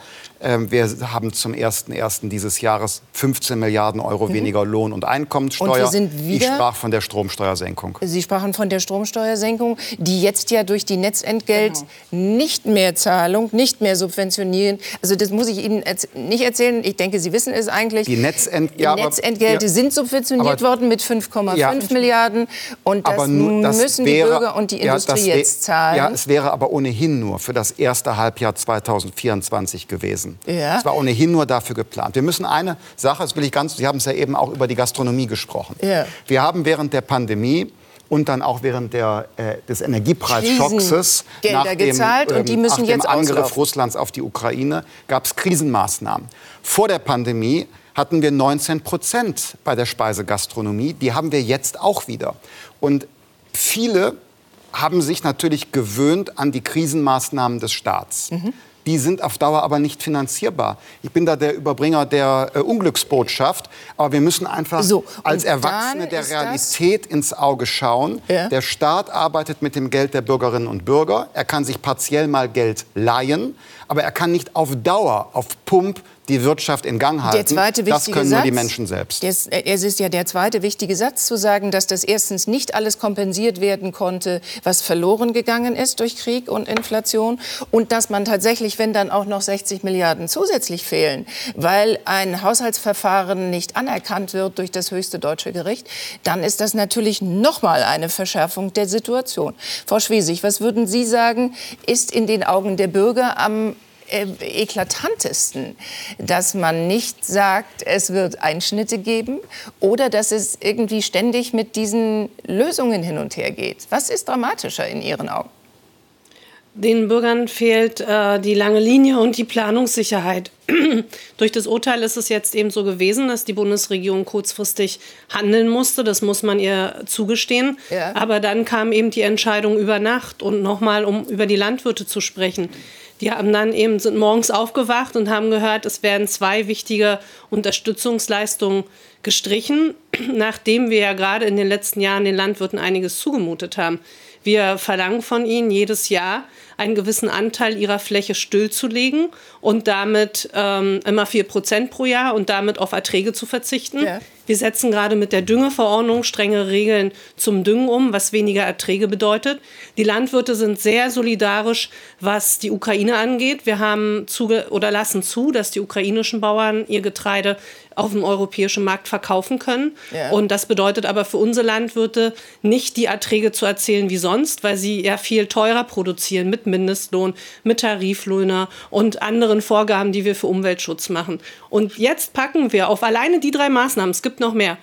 Ähm, wir haben zum 01.01. dieses Jahres 15 Milliarden Euro mhm. weniger Lohn- und Einkommenssteuer. Und ich sprach von der Stromsteuersenkung. Sie sprachen von der Stromsteuersenkung, die jetzt ja durch die Netzentgelt genau. nicht mehr Zahlung, nicht mehr subventionieren. Also das muss ich Ihnen nicht erzählen. Ich denke, Sie wissen es eigentlich. Die, Netzent ja, Netzentgelte ja, sind subventioniert worden mit 5,5 ja, Milliarden. Und das, nur, das müssen wäre, die Bürger und die Industrie jetzt zahlen. Ja, es wäre aber ohnehin nur für das erste Halbjahr 2024 gewesen. Ja. Es war ohnehin nur dafür geplant. Wir müssen eine Sache, das will ich ganz, Sie haben es ja eben auch über die Gastronomie gesprochen. Ja. Wir haben während der Pandemie und dann auch während der, äh, des Energiepreisschockes nach dem, gezahlt ähm, und die müssen nach dem jetzt Angriff auslaufen. Russlands auf die Ukraine gab es Krisenmaßnahmen. Vor der Pandemie hatten wir 19 Prozent bei der Speisegastronomie. Die haben wir jetzt auch wieder. Und viele haben sich natürlich gewöhnt an die Krisenmaßnahmen des Staats. Mhm die sind auf Dauer aber nicht finanzierbar. Ich bin da der Überbringer der äh, Unglücksbotschaft, aber wir müssen einfach so, als Erwachsene der Realität ins Auge schauen. Ja. Der Staat arbeitet mit dem Geld der Bürgerinnen und Bürger. Er kann sich partiell mal Geld leihen, aber er kann nicht auf Dauer, auf Pump die Wirtschaft in Gang halten. Der zweite das können nur die Menschen selbst. es ist ja der zweite wichtige Satz zu sagen, dass das erstens nicht alles kompensiert werden konnte, was verloren gegangen ist durch Krieg und Inflation und dass man tatsächlich, wenn dann auch noch 60 Milliarden zusätzlich fehlen, weil ein Haushaltsverfahren nicht anerkannt wird durch das höchste deutsche Gericht, dann ist das natürlich noch mal eine Verschärfung der Situation. Frau Schwesig, was würden Sie sagen, ist in den Augen der Bürger am äh, eklatantesten, dass man nicht sagt, es wird Einschnitte geben oder dass es irgendwie ständig mit diesen Lösungen hin und her geht. Was ist dramatischer in Ihren Augen? Den Bürgern fehlt äh, die lange Linie und die Planungssicherheit. (clears throat) Durch das Urteil ist es jetzt eben so gewesen, dass die Bundesregierung kurzfristig handeln musste. Das muss man ihr zugestehen. Ja. Aber dann kam eben die Entscheidung über Nacht und nochmal, um über die Landwirte zu sprechen. Die haben dann eben sind morgens aufgewacht und haben gehört, es werden zwei wichtige Unterstützungsleistungen gestrichen, (clears throat) nachdem wir ja gerade in den letzten Jahren den Landwirten einiges zugemutet haben. Wir verlangen von ihnen jedes Jahr einen gewissen Anteil ihrer Fläche stillzulegen und damit ähm, immer 4 Prozent pro Jahr und damit auf Erträge zu verzichten. Ja. Wir setzen gerade mit der Düngeverordnung strenge Regeln zum Düngen um, was weniger Erträge bedeutet. Die Landwirte sind sehr solidarisch, was die Ukraine angeht. Wir haben zuge oder lassen zu, dass die ukrainischen Bauern ihr Getreide auf dem europäischen Markt verkaufen können. Ja. Und das bedeutet aber für unsere Landwirte nicht die Erträge zu erzählen wie sonst, weil sie ja viel teurer produzieren mit Mindestlohn, mit Tariflöhner und anderen Vorgaben, die wir für Umweltschutz machen. Und jetzt packen wir auf alleine die drei Maßnahmen, es gibt noch mehr,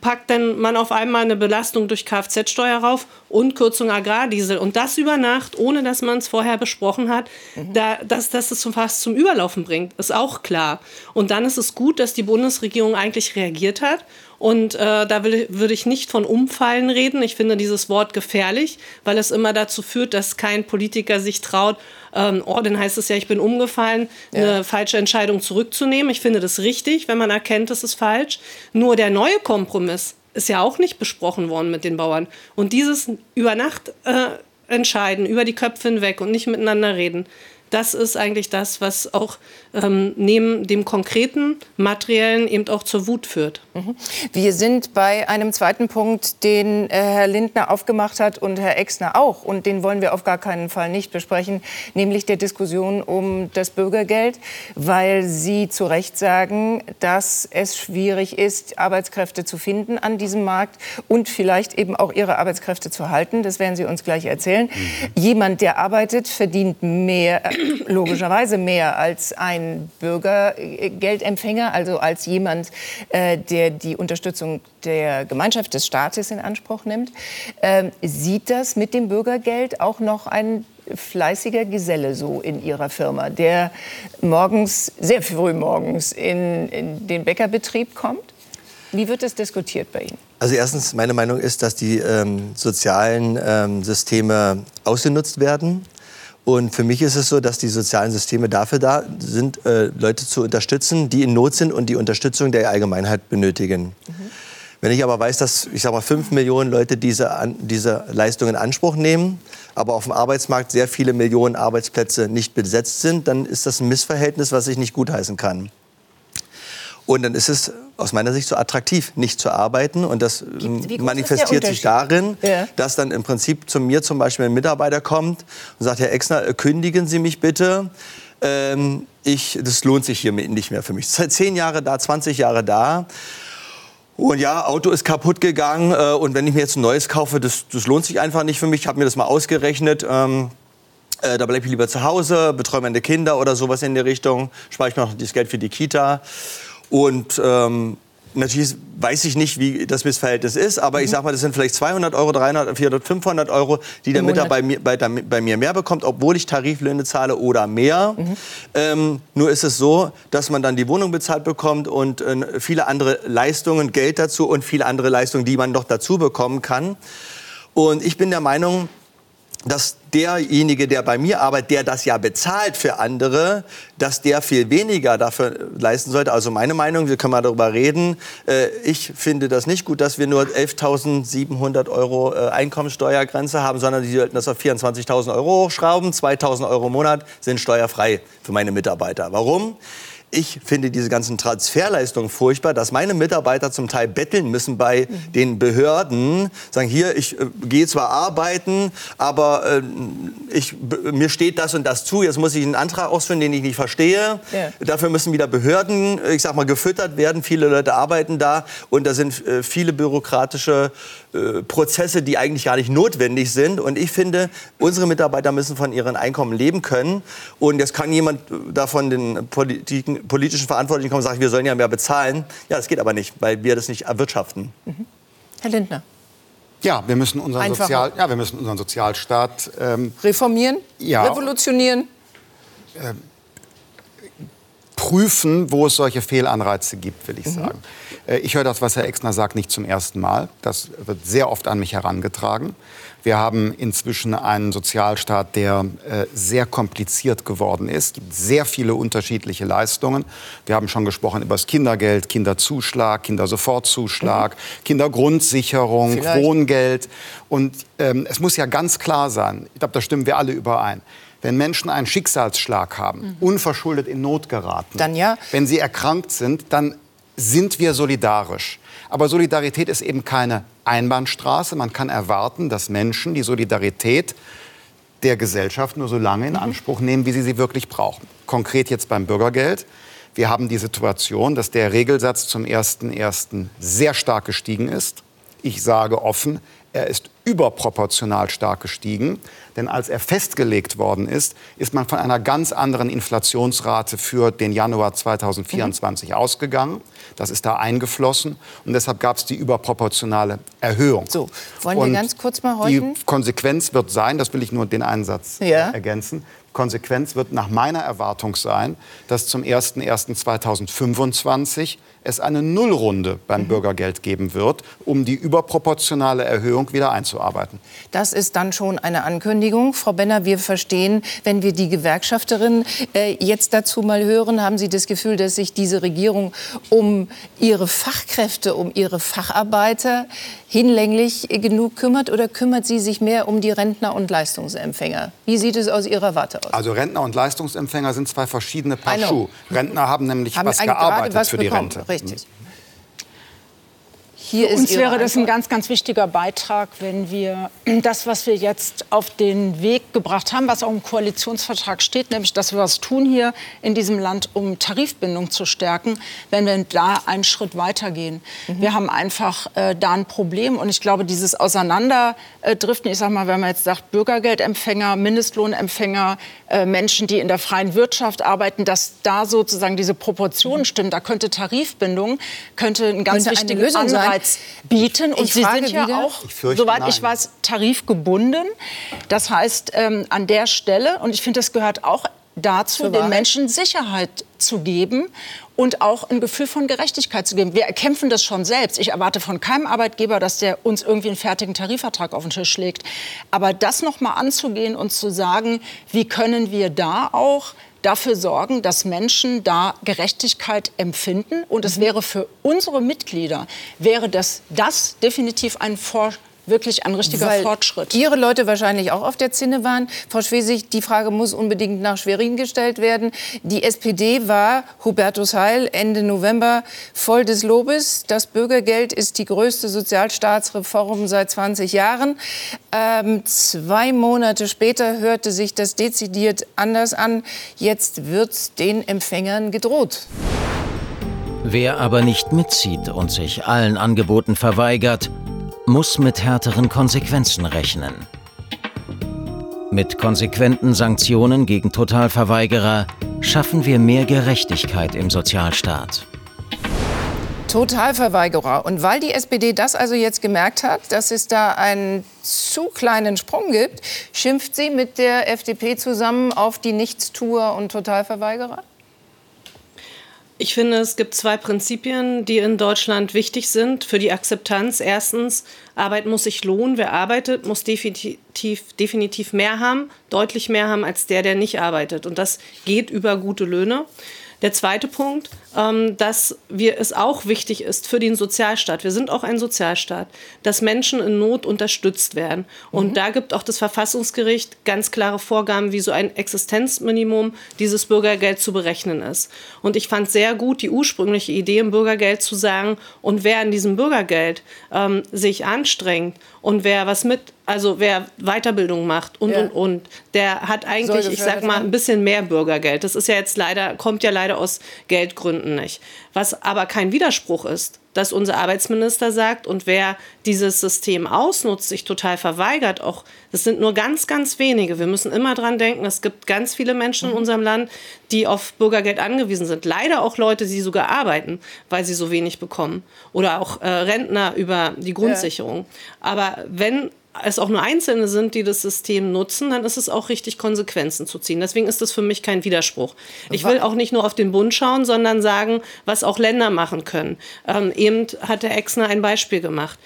packt dann man auf einmal eine Belastung durch Kfz-Steuer rauf und Kürzung Agrardiesel. Und das über Nacht, ohne dass man es vorher besprochen hat, mhm. da, dass, dass es fast zum Überlaufen bringt, ist auch klar. Und dann ist es gut, dass die Bundesregierung eigentlich reagiert hat und äh, da will, würde ich nicht von Umfallen reden. Ich finde dieses Wort gefährlich, weil es immer dazu führt, dass kein Politiker sich traut, ähm, oh, dann heißt es ja, ich bin umgefallen, ja. eine falsche Entscheidung zurückzunehmen. Ich finde das richtig, wenn man erkennt, es ist falsch. Nur der neue Kompromiss ist ja auch nicht besprochen worden mit den Bauern. Und dieses über Nacht äh, entscheiden, über die Köpfe hinweg und nicht miteinander reden, das ist eigentlich das, was auch ähm, neben dem konkreten Materiellen eben auch zur Wut führt. Mhm. Wir sind bei einem zweiten Punkt, den äh, Herr Lindner aufgemacht hat und Herr Exner auch. Und den wollen wir auf gar keinen Fall nicht besprechen, nämlich der Diskussion um das Bürgergeld, weil Sie zu Recht sagen, dass es schwierig ist, Arbeitskräfte zu finden an diesem Markt und vielleicht eben auch ihre Arbeitskräfte zu halten. Das werden Sie uns gleich erzählen. Mhm. Jemand, der arbeitet, verdient mehr, äh, (clears throat) logischerweise mehr als ein Bürgergeldempfänger, also als jemand, äh, der die Unterstützung der Gemeinschaft des Staates in Anspruch nimmt. Ähm, sieht das mit dem Bürgergeld auch noch ein fleißiger Geselle so in Ihrer Firma, der morgens, sehr früh morgens in, in den Bäckerbetrieb kommt? Wie wird das diskutiert bei Ihnen? Also erstens, meine Meinung ist, dass die ähm, sozialen ähm, Systeme ausgenutzt werden. Und für mich ist es so, dass die sozialen Systeme dafür da sind, äh, Leute zu unterstützen, die in Not sind und die Unterstützung der Allgemeinheit benötigen. Mhm. Wenn ich aber weiß, dass ich sag mal fünf Millionen Leute diese, diese Leistung in Anspruch nehmen, aber auf dem Arbeitsmarkt sehr viele Millionen Arbeitsplätze nicht besetzt sind, dann ist das ein Missverhältnis, was ich nicht gutheißen kann. Und dann ist es aus meiner Sicht so attraktiv, nicht zu arbeiten. Und das wie manifestiert sich darin, ja. dass dann im Prinzip zu mir zum Beispiel ein Mitarbeiter kommt und sagt, Herr Exner, kündigen Sie mich bitte. Ähm, ich, das lohnt sich hier nicht mehr für mich. Seit zehn Jahre da, 20 Jahre da. Und ja, Auto ist kaputt gegangen. Äh, und wenn ich mir jetzt ein neues kaufe, das, das lohnt sich einfach nicht für mich. Ich habe mir das mal ausgerechnet. Ähm, äh, da bleibe ich lieber zu Hause, betreue meine Kinder oder sowas in die Richtung. Spare ich mir noch das Geld für die Kita. Und ähm, Natürlich weiß ich nicht, wie das Missverhältnis ist, aber mhm. ich sage mal, das sind vielleicht 200 Euro, 300, 400, 500 Euro, die der Mitarbeiter bei mir, bei, bei, mir mehr bekommt, obwohl ich Tariflöhne zahle oder mehr. Mhm. Ähm, nur ist es so, dass man dann die Wohnung bezahlt bekommt und äh, viele andere Leistungen, Geld dazu und viele andere Leistungen, die man noch dazu bekommen kann. Und ich bin der Meinung, dass derjenige, der bei mir arbeitet, der das ja bezahlt für andere, dass der viel weniger dafür leisten sollte. Also meine Meinung, wir können mal darüber reden. Äh, ich finde das nicht gut, dass wir nur 11.700 Euro äh, Einkommensteuergrenze haben, sondern die sollten das auf 24.000 Euro hochschrauben. 2.000 Euro im Monat sind steuerfrei für meine Mitarbeiter. Warum? Ich finde diese ganzen Transferleistungen furchtbar, dass meine Mitarbeiter zum Teil betteln müssen bei den Behörden, sagen hier, ich äh, gehe zwar arbeiten, aber äh, ich, mir steht das und das zu, jetzt muss ich einen Antrag ausführen, den ich nicht verstehe. Ja. Dafür müssen wieder Behörden, ich sag mal, gefüttert werden. Viele Leute arbeiten da und da sind äh, viele bürokratische äh, Prozesse, die eigentlich gar nicht notwendig sind. Und ich finde, unsere Mitarbeiter müssen von ihren Einkommen leben können. Und jetzt kann jemand davon den Politiken, politischen Verantwortlichen kommen und sagen, wir sollen ja mehr bezahlen. Ja, das geht aber nicht, weil wir das nicht erwirtschaften. Mhm. Herr Lindner. Ja, wir müssen unseren, Sozial, ja, wir müssen unseren Sozialstaat ähm, reformieren, ja, revolutionieren. Äh, prüfen, wo es solche Fehlanreize gibt, will ich mhm. sagen. Äh, ich höre das, was Herr Exner sagt, nicht zum ersten Mal. Das wird sehr oft an mich herangetragen. Wir haben inzwischen einen Sozialstaat, der äh, sehr kompliziert geworden ist. Es gibt sehr viele unterschiedliche Leistungen. Wir haben schon gesprochen über das Kindergeld, Kinderzuschlag, Kindersofortzuschlag, mhm. Kindergrundsicherung, Vielleicht. Wohngeld. Und ähm, es muss ja ganz klar sein, ich glaube, da stimmen wir alle überein, wenn Menschen einen Schicksalsschlag haben, mhm. unverschuldet in Not geraten, dann ja. wenn sie erkrankt sind, dann sind wir solidarisch. Aber Solidarität ist eben keine Einbahnstraße. Man kann erwarten, dass Menschen die Solidarität der Gesellschaft nur so lange in mhm. Anspruch nehmen, wie sie sie wirklich brauchen. Konkret jetzt beim Bürgergeld. Wir haben die Situation, dass der Regelsatz zum 1.1. sehr stark gestiegen ist. Ich sage offen, er ist überproportional stark gestiegen. Denn als er festgelegt worden ist, ist man von einer ganz anderen Inflationsrate für den Januar 2024 mhm. ausgegangen. Das ist da eingeflossen. Und deshalb gab es die überproportionale Erhöhung. So, wollen wir ganz kurz mal heute? Die Konsequenz wird sein, das will ich nur den Einsatz ja. ergänzen, Konsequenz wird nach meiner Erwartung sein, dass zum 01.01.2025 es eine Nullrunde beim mhm. Bürgergeld geben wird, um die überproportionale Erhöhung wieder einzuarbeiten. Das ist dann schon eine Ankündigung. Frau Benner, wir verstehen, wenn wir die Gewerkschafterin äh, jetzt dazu mal hören, haben Sie das Gefühl, dass sich diese Regierung um ihre Fachkräfte, um ihre Facharbeiter hinlänglich genug kümmert oder kümmert sie sich mehr um die Rentner und Leistungsempfänger? Wie sieht es aus Ihrer Warte aus? Also Rentner und Leistungsempfänger sind zwei verschiedene Paar Schuhe. Rentner haben nämlich haben was gearbeitet was für die Rente. Richtig. Hier Für uns wäre das ein ganz, ganz wichtiger Beitrag, wenn wir (clears throat) das, was wir jetzt auf den Weg gebracht haben, was auch im Koalitionsvertrag steht, nämlich, dass wir was tun hier in diesem Land, um Tarifbindung zu stärken, wenn wir da einen Schritt weitergehen. Mhm. Wir haben einfach äh, da ein Problem und ich glaube, dieses Auseinanderdriften, ich sage mal, wenn man jetzt sagt, Bürgergeldempfänger, Mindestlohnempfänger, äh, Menschen, die in der freien Wirtschaft arbeiten, dass da sozusagen diese Proportionen mhm. stimmen, da könnte Tarifbindung könnte ein ganz könnte wichtiger Anreiz bereits bieten. Und ich Sie sind ja wieder, auch, ich soweit nein. ich weiß, tarifgebunden. Das heißt, ähm, an der Stelle, und ich finde, das gehört auch dazu, den Menschen Sicherheit zu geben und auch ein Gefühl von Gerechtigkeit zu geben. Wir erkämpfen das schon selbst. Ich erwarte von keinem Arbeitgeber, dass der uns irgendwie einen fertigen Tarifvertrag auf den Tisch legt. Aber das noch mal anzugehen und zu sagen, wie können wir da auch dafür sorgen, dass Menschen da Gerechtigkeit empfinden. Und es mhm. wäre für unsere Mitglieder, wäre das, das definitiv ein Vorschlag wirklich ein richtiger Weil Fortschritt. Ihre Leute wahrscheinlich auch auf der Zinne waren. Frau Schwesig, die Frage muss unbedingt nach Schwerin gestellt werden. Die SPD war, Hubertus Heil, Ende November voll des Lobes. Das Bürgergeld ist die größte Sozialstaatsreform seit 20 Jahren. Ähm, zwei Monate später hörte sich das dezidiert anders an. Jetzt wird den Empfängern gedroht. Wer aber nicht mitzieht und sich allen Angeboten verweigert, muss mit härteren Konsequenzen rechnen. Mit konsequenten Sanktionen gegen Totalverweigerer schaffen wir mehr Gerechtigkeit im Sozialstaat. Totalverweigerer. Und weil die SPD das also jetzt gemerkt hat, dass es da einen zu kleinen Sprung gibt, schimpft sie mit der FDP zusammen auf die Nichtstuer und Totalverweigerer? Ich finde, es gibt zwei Prinzipien, die in Deutschland wichtig sind für die Akzeptanz. Erstens, Arbeit muss sich lohnen. Wer arbeitet, muss definitiv, definitiv mehr haben, deutlich mehr haben als der, der nicht arbeitet. Und das geht über gute Löhne. Der zweite Punkt, dass wir, es auch wichtig ist für den Sozialstaat, wir sind auch ein Sozialstaat, dass Menschen in Not unterstützt werden. Und mhm. da gibt auch das Verfassungsgericht ganz klare Vorgaben, wie so ein Existenzminimum dieses Bürgergeld zu berechnen ist. Und ich fand sehr gut die ursprüngliche Idee im Bürgergeld zu sagen, und wer an diesem Bürgergeld ähm, sich anstrengt und wer was mit also wer Weiterbildung macht und, ja. und, und, der hat eigentlich, ich sag mal, ein bisschen mehr Bürgergeld. Das ist ja jetzt leider, kommt ja leider aus Geldgründen nicht. Was aber kein Widerspruch ist, dass unser Arbeitsminister sagt, und wer dieses System ausnutzt, sich total verweigert, auch, das sind nur ganz, ganz wenige. Wir müssen immer dran denken, es gibt ganz viele Menschen in mhm. unserem Land, die auf Bürgergeld angewiesen sind. Leider auch Leute, die sogar arbeiten, weil sie so wenig bekommen. Oder auch äh, Rentner über die Grundsicherung. Ja. Aber wenn es auch nur Einzelne sind, die das System nutzen, dann ist es auch richtig, Konsequenzen zu ziehen. Deswegen ist das für mich kein Widerspruch. Ich will auch nicht nur auf den Bund schauen, sondern sagen, was auch Länder machen können. Ähm, eben hat der Exner ein Beispiel gemacht.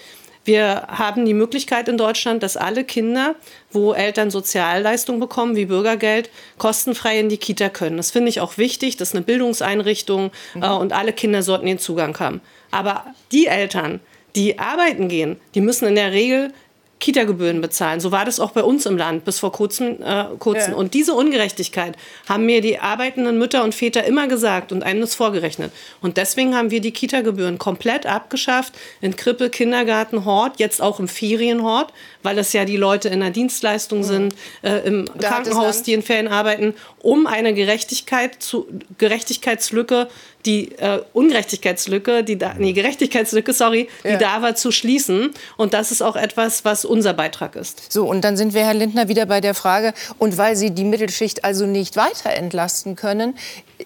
Wir haben die Möglichkeit in Deutschland, dass alle Kinder, wo Eltern Sozialleistungen bekommen, wie Bürgergeld, kostenfrei in die Kita können. Das finde ich auch wichtig. Das ist eine Bildungseinrichtung äh, und alle Kinder sollten den Zugang haben. Aber die Eltern, die arbeiten gehen, die müssen in der Regel Kita-Gebühren bezahlen. So war das auch bei uns im Land bis vor kurzem. Äh, kurzem. Ja. Und diese Ungerechtigkeit haben mir die arbeitenden Mütter und Väter immer gesagt und einem das vorgerechnet. Und deswegen haben wir die Kita-Gebühren komplett abgeschafft in Krippe, Kindergarten, Hort, jetzt auch im Ferienhort, weil es ja die Leute in der Dienstleistung mhm. sind, äh, im da Krankenhaus, die in Ferien arbeiten, um eine Gerechtigkeit zu, Gerechtigkeitslücke die äh, Ungerechtigkeitslücke, die da, nee, Gerechtigkeitslücke, sorry, die ja. da war, zu schließen. Und das ist auch etwas, was unser Beitrag ist. So, und dann sind wir, Herr Lindner, wieder bei der Frage, und weil Sie die Mittelschicht also nicht weiter entlasten können,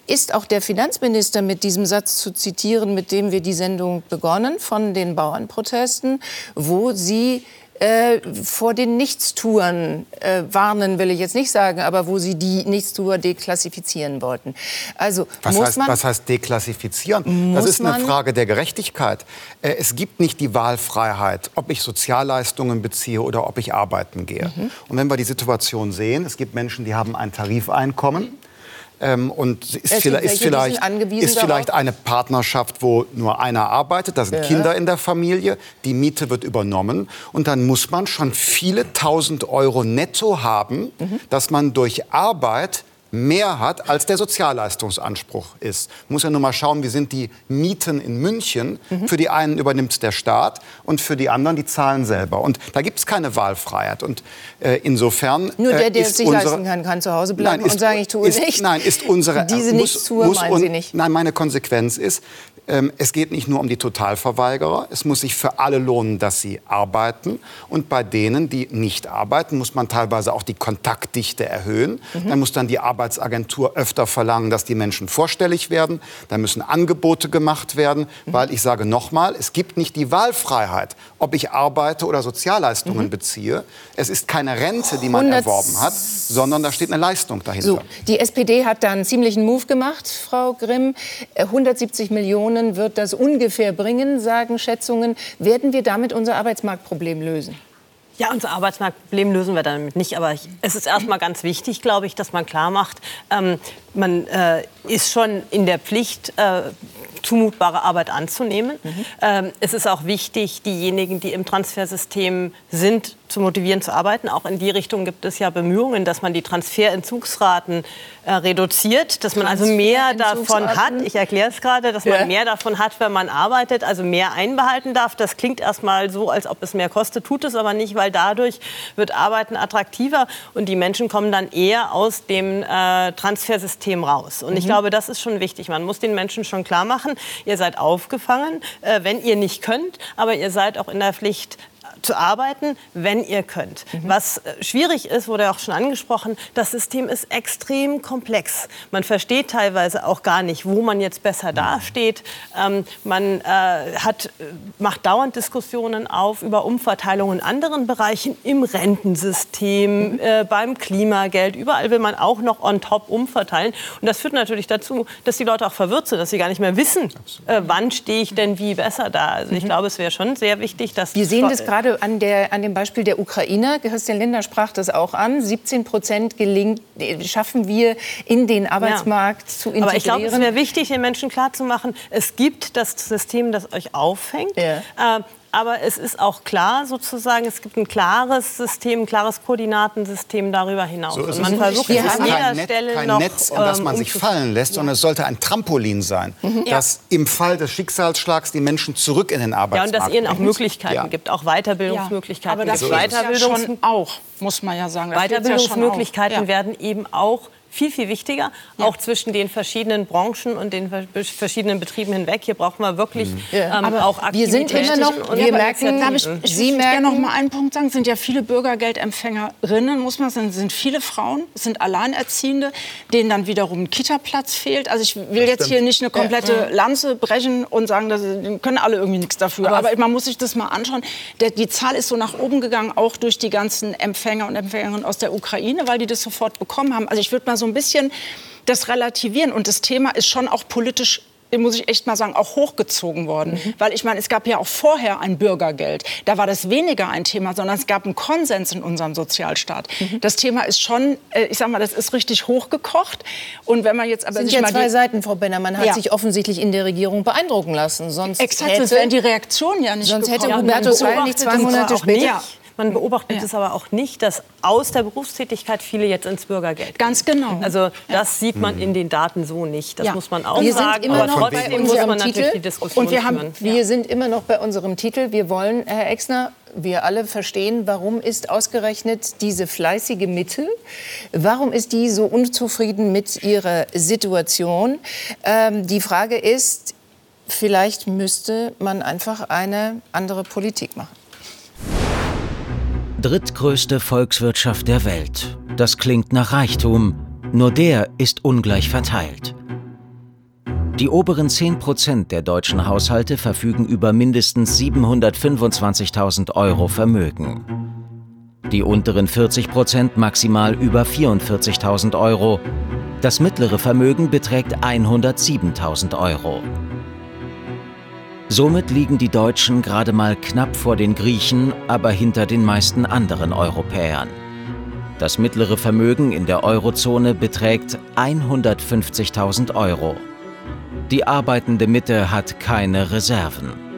ist auch der Finanzminister mit diesem Satz zu zitieren, mit dem wir die Sendung begonnen, von den Bauernprotesten, wo Sie äh, vor den Nichtstuern äh, warnen, will ich jetzt nicht sagen, aber wo sie die Nichtstuer deklassifizieren wollten. Also was, muss heißt, man, was heißt deklassifizieren? Das ist eine Frage der Gerechtigkeit. Äh, es gibt nicht die Wahlfreiheit, ob ich Sozialleistungen beziehe oder ob ich arbeiten gehe. Mhm. Und wenn wir die Situation sehen, es gibt Menschen, die haben ein Tarifeinkommen. Ähm, und ist, vielleicht, ist, vielleicht, ist vielleicht eine Partnerschaft, wo nur einer arbeitet, da sind ja. Kinder in der Familie, die Miete wird übernommen und dann muss man schon viele tausend Euro netto haben, mhm. dass man durch Arbeit mehr hat, als der Sozialleistungsanspruch ist. Man muss ja nur mal schauen, wie sind die Mieten in München. Mhm. Für die einen übernimmt der Staat und für die anderen die zahlen selber. Und da gibt es keine Wahlfreiheit. Und äh, insofern Nur der, der äh, es sich unsere, leisten kann, kann zu Hause bleiben nein, ist, und sagen, ich tue ist, nicht. Nein, ist unsere... (laughs) Diese muss, Nichtstour muss, meinen Sie nicht? Nein, meine Konsequenz ist, ähm, es geht nicht nur um die Totalverweigerer. Es muss sich für alle lohnen, dass sie arbeiten. Und bei denen, die nicht arbeiten, muss man teilweise auch die Kontaktdichte erhöhen. Mhm. Dann muss dann die Arbeitsagentur öfter verlangen, dass die Menschen vorstellig werden. Da müssen Angebote gemacht werden. Mhm. Weil ich sage nochmal, es gibt nicht die Wahlfreiheit, ob ich arbeite oder Sozialleistungen mhm. beziehe. Es ist keine Rente, die man erworben hat, sondern da steht eine Leistung dahinter. So, die SPD hat da einen ziemlichen Move gemacht, Frau Grimm. 170 äh, Millionen Millionen wird das ungefähr bringen, sagen Schätzungen. Werden wir damit unser Arbeitsmarktproblem lösen? Ja, unser Arbeitsmarktproblem lösen wir damit nicht. Aber es ist erstmal ganz wichtig, glaube ich, dass man klar macht, ähm, man äh, ist schon in der Pflicht, äh, zumutbare Arbeit anzunehmen. Mhm. Ähm, es ist auch wichtig, diejenigen, die im Transfersystem sind, zu motivieren zu arbeiten. Auch in die Richtung gibt es ja Bemühungen, dass man die Transferentzugsraten äh, reduziert, dass man also mehr davon hat. Ich erkläre es gerade, dass ja. man mehr davon hat, wenn man arbeitet, also mehr einbehalten darf. Das klingt erstmal so, als ob es mehr kostet, tut es aber nicht, weil dadurch wird Arbeiten attraktiver und die Menschen kommen dann eher aus dem äh, Transfersystem raus. Und mhm. ich glaube, das ist schon wichtig. Man muss den Menschen schon klar machen, ihr seid aufgefangen, äh, wenn ihr nicht könnt, aber ihr seid auch in der Pflicht, zu arbeiten, wenn ihr könnt. Mhm. Was äh, schwierig ist, wurde auch schon angesprochen, das System ist extrem komplex. Man versteht teilweise auch gar nicht, wo man jetzt besser dasteht. Ähm, man äh, hat, äh, macht dauernd Diskussionen auf über Umverteilungen in anderen Bereichen, im Rentensystem, mhm. äh, beim Klimageld. Überall will man auch noch on top umverteilen. Und das führt natürlich dazu, dass die Leute auch verwirrt sind, dass sie gar nicht mehr wissen, äh, wann stehe ich denn wie besser da. Also ich mhm. glaube, es wäre schon sehr wichtig, dass... Wir sehen das gerade an, der, an dem Beispiel der Ukrainer. Christian Lindner sprach das auch an. 17 Prozent gelingt, äh, schaffen wir in den Arbeitsmarkt ja. zu integrieren. Aber ich glaube, es wäre wichtig, den Menschen klarzumachen, es gibt das System, das euch auffängt. Ja. Äh, aber es ist auch klar, sozusagen, es gibt ein klares System, ein klares Koordinatensystem darüber hinaus. So und man versucht es an jeder Net, Stelle kein noch, Netz, in das man ähm, sich fallen lässt, ja. sondern es sollte ein Trampolin sein, mhm. dass ja. im Fall des Schicksalsschlags die Menschen zurück in den Arbeitsmarkt Ja, und dass es ihnen auch Möglichkeiten ja. gibt, auch Weiterbildungsmöglichkeiten. Aber das gibt. Weiterbildungs ja auch, muss man ja sagen. Das Weiterbildungsmöglichkeiten werden eben auch viel, viel wichtiger, ja. auch zwischen den verschiedenen Branchen und den verschiedenen Betrieben hinweg. Hier brauchen wir wirklich mhm. ähm, Aber auch Wir sind immer noch, und wir merken, darf ich, ich Sie merken, gerne noch mal einen Punkt sagen, es sind ja viele Bürgergeldempfängerinnen, muss man sagen, es sind viele Frauen, es sind Alleinerziehende, denen dann wiederum ein Kita-Platz fehlt. Also ich will jetzt hier nicht eine komplette ja. Lanze brechen und sagen, dass, können alle irgendwie nichts dafür. Aber, Aber, man muss sich das mal anschauen. Der, die Zahl ist so nach oben gegangen, auch durch die ganzen Empfänger und Empfängerinnen aus der Ukraine, weil die das sofort bekommen haben. Also ich würde mal so ein bisschen das relativieren. Und das Thema ist schon auch politisch muss ich echt mal sagen, auch hochgezogen worden. Mhm. Weil ich meine, es gab ja auch vorher ein Bürgergeld. Da war das weniger ein Thema, sondern es gab einen Konsens in unserem Sozialstaat. Mhm. Das Thema ist schon, äh, ich sag mal, das ist richtig hochgekocht. Und wenn man jetzt aber sind ja zwei Seiten, Frau Benner. Man hat ja. sich offensichtlich in der Regierung beeindrucken lassen. Sonst Exakt, hätte, wären die Reaktionen ja nicht Sonst gekommen. hätte Hubertus Heil nicht zwei Monate später... Man beobachtet ja. es aber auch nicht, dass aus der Berufstätigkeit viele jetzt ins Bürgergeld gehen. Ganz genau. Also das sieht man in den Daten so nicht. Das ja. muss man auch wir sagen. Sind immer aber noch trotzdem muss man Titel. natürlich die Diskussion Und wir, haben, führen. wir sind immer noch bei unserem Titel. Wir wollen, Herr Exner, wir alle verstehen, warum ist ausgerechnet diese fleißige Mitte, warum ist die so unzufrieden mit ihrer Situation? Ähm, die Frage ist, vielleicht müsste man einfach eine andere Politik machen drittgrößte Volkswirtschaft der Welt. Das klingt nach Reichtum, nur der ist ungleich verteilt. Die oberen 10% der deutschen Haushalte verfügen über mindestens 725.000 Euro Vermögen. Die unteren 40% maximal über 44.000 Euro. Das mittlere Vermögen beträgt 107.000 Euro. Somit liegen die Deutschen gerade mal knapp vor den Griechen, aber hinter den meisten anderen Europäern. Das mittlere Vermögen in der Eurozone beträgt 150.000 Euro. Die arbeitende Mitte hat keine Reserven.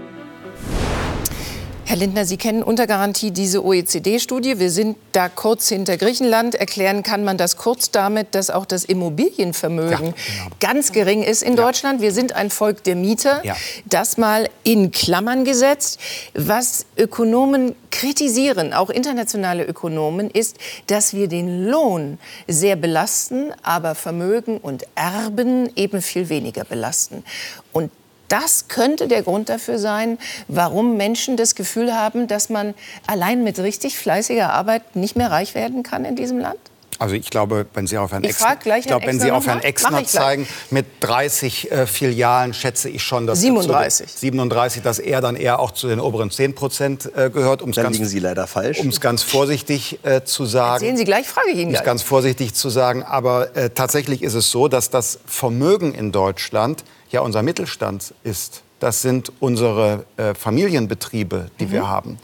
Herr Lindner, Sie kennen unter Garantie diese OECD-Studie. Wir sind da kurz hinter Griechenland. Erklären kann man das kurz damit, dass auch das Immobilienvermögen ja, genau. ganz gering ist in ja. Deutschland. Wir sind ein Volk der Mieter. Ja. Das mal in Klammern gesetzt. Was Ökonomen kritisieren, auch internationale Ökonomen, ist, dass wir den Lohn sehr belasten, aber Vermögen und Erben eben viel weniger belasten. Und das könnte der Grund dafür sein, warum Menschen das Gefühl haben, dass man allein mit richtig fleißiger Arbeit nicht mehr reich werden kann in diesem Land? Also ich glaube, wenn Sie auf Herrn Exner, ich glaube, wenn Sie auf Herrn Exner zeigen, mit 30 äh, Filialen schätze ich schon, dass 37. Zu, 37, dass er dann eher auch zu den oberen 10 Prozent äh, gehört. Um's dann ganz, liegen Sie leider falsch. Um es ganz vorsichtig äh, zu sagen. Sehen Sie gleich, frage ich Ihnen. Um es ganz vorsichtig zu sagen. Aber äh, tatsächlich ist es so, dass das Vermögen in Deutschland ja unser Mittelstand ist. Das sind unsere äh, Familienbetriebe, die mhm. wir haben.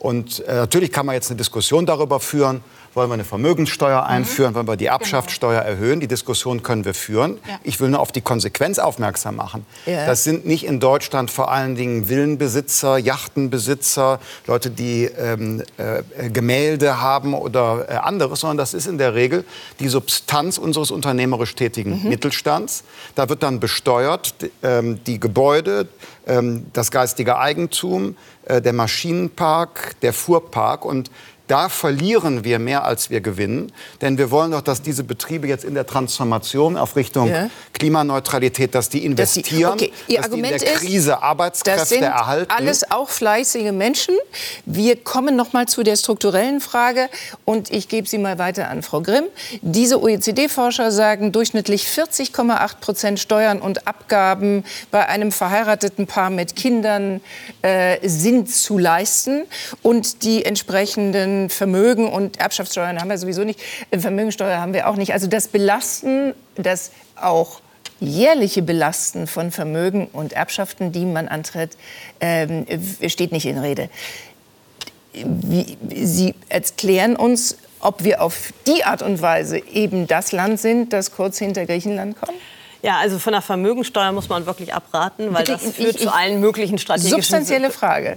Und äh, natürlich kann man jetzt eine Diskussion darüber führen, wollen wir eine Vermögenssteuer mhm. einführen, wollen wir die Erbschaftssteuer genau. erhöhen. Die Diskussion können wir führen. Ja. Ich will nur auf die Konsequenz aufmerksam machen. Ja. Das sind nicht in Deutschland vor allen Dingen Villenbesitzer, Yachtenbesitzer, Leute, die ähm, äh, Gemälde haben oder äh, anderes, sondern das ist in der Regel die Substanz unseres unternehmerisch tätigen mhm. Mittelstands. Da wird dann besteuert ähm, die Gebäude, ähm, das geistige Eigentum, äh, der Maschinenpark, der Fuhrpark und Da verlieren wir mehr, als wir gewinnen. Denn wir wollen doch, dass diese Betriebe jetzt in der Transformation auf Richtung ja. Klimaneutralität, dass die investieren, dass, die, okay. Ihr dass Argument die in der Krise ist, Arbeitskräfte das sind erhalten. Alles auch fleißige Menschen. Wir kommen noch mal zu der strukturellen Frage und ich gebe sie mal weiter an Frau Grimm. Diese OECD-Forscher sagen durchschnittlich 40,8 Prozent Steuern und Abgaben bei einem verheirateten Paar mit Kindern äh, sind zu leisten und die entsprechenden Vermögen und Erbschaftssteuern haben wir sowieso nicht, Vermögensteuer haben wir auch nicht. Also das Belasten, das auch jährliche Belasten von Vermögen und Erbschaften, die man antritt, ähm, steht nicht in Rede. Wie, Sie erklären uns, ob wir auf die Art und Weise eben das Land sind, das kurz hinter Griechenland kommt? Ja, also von der Vermögensteuer muss man wirklich abraten, weil das führt ich, zu allen möglichen strategischen... Substanzielle Frage.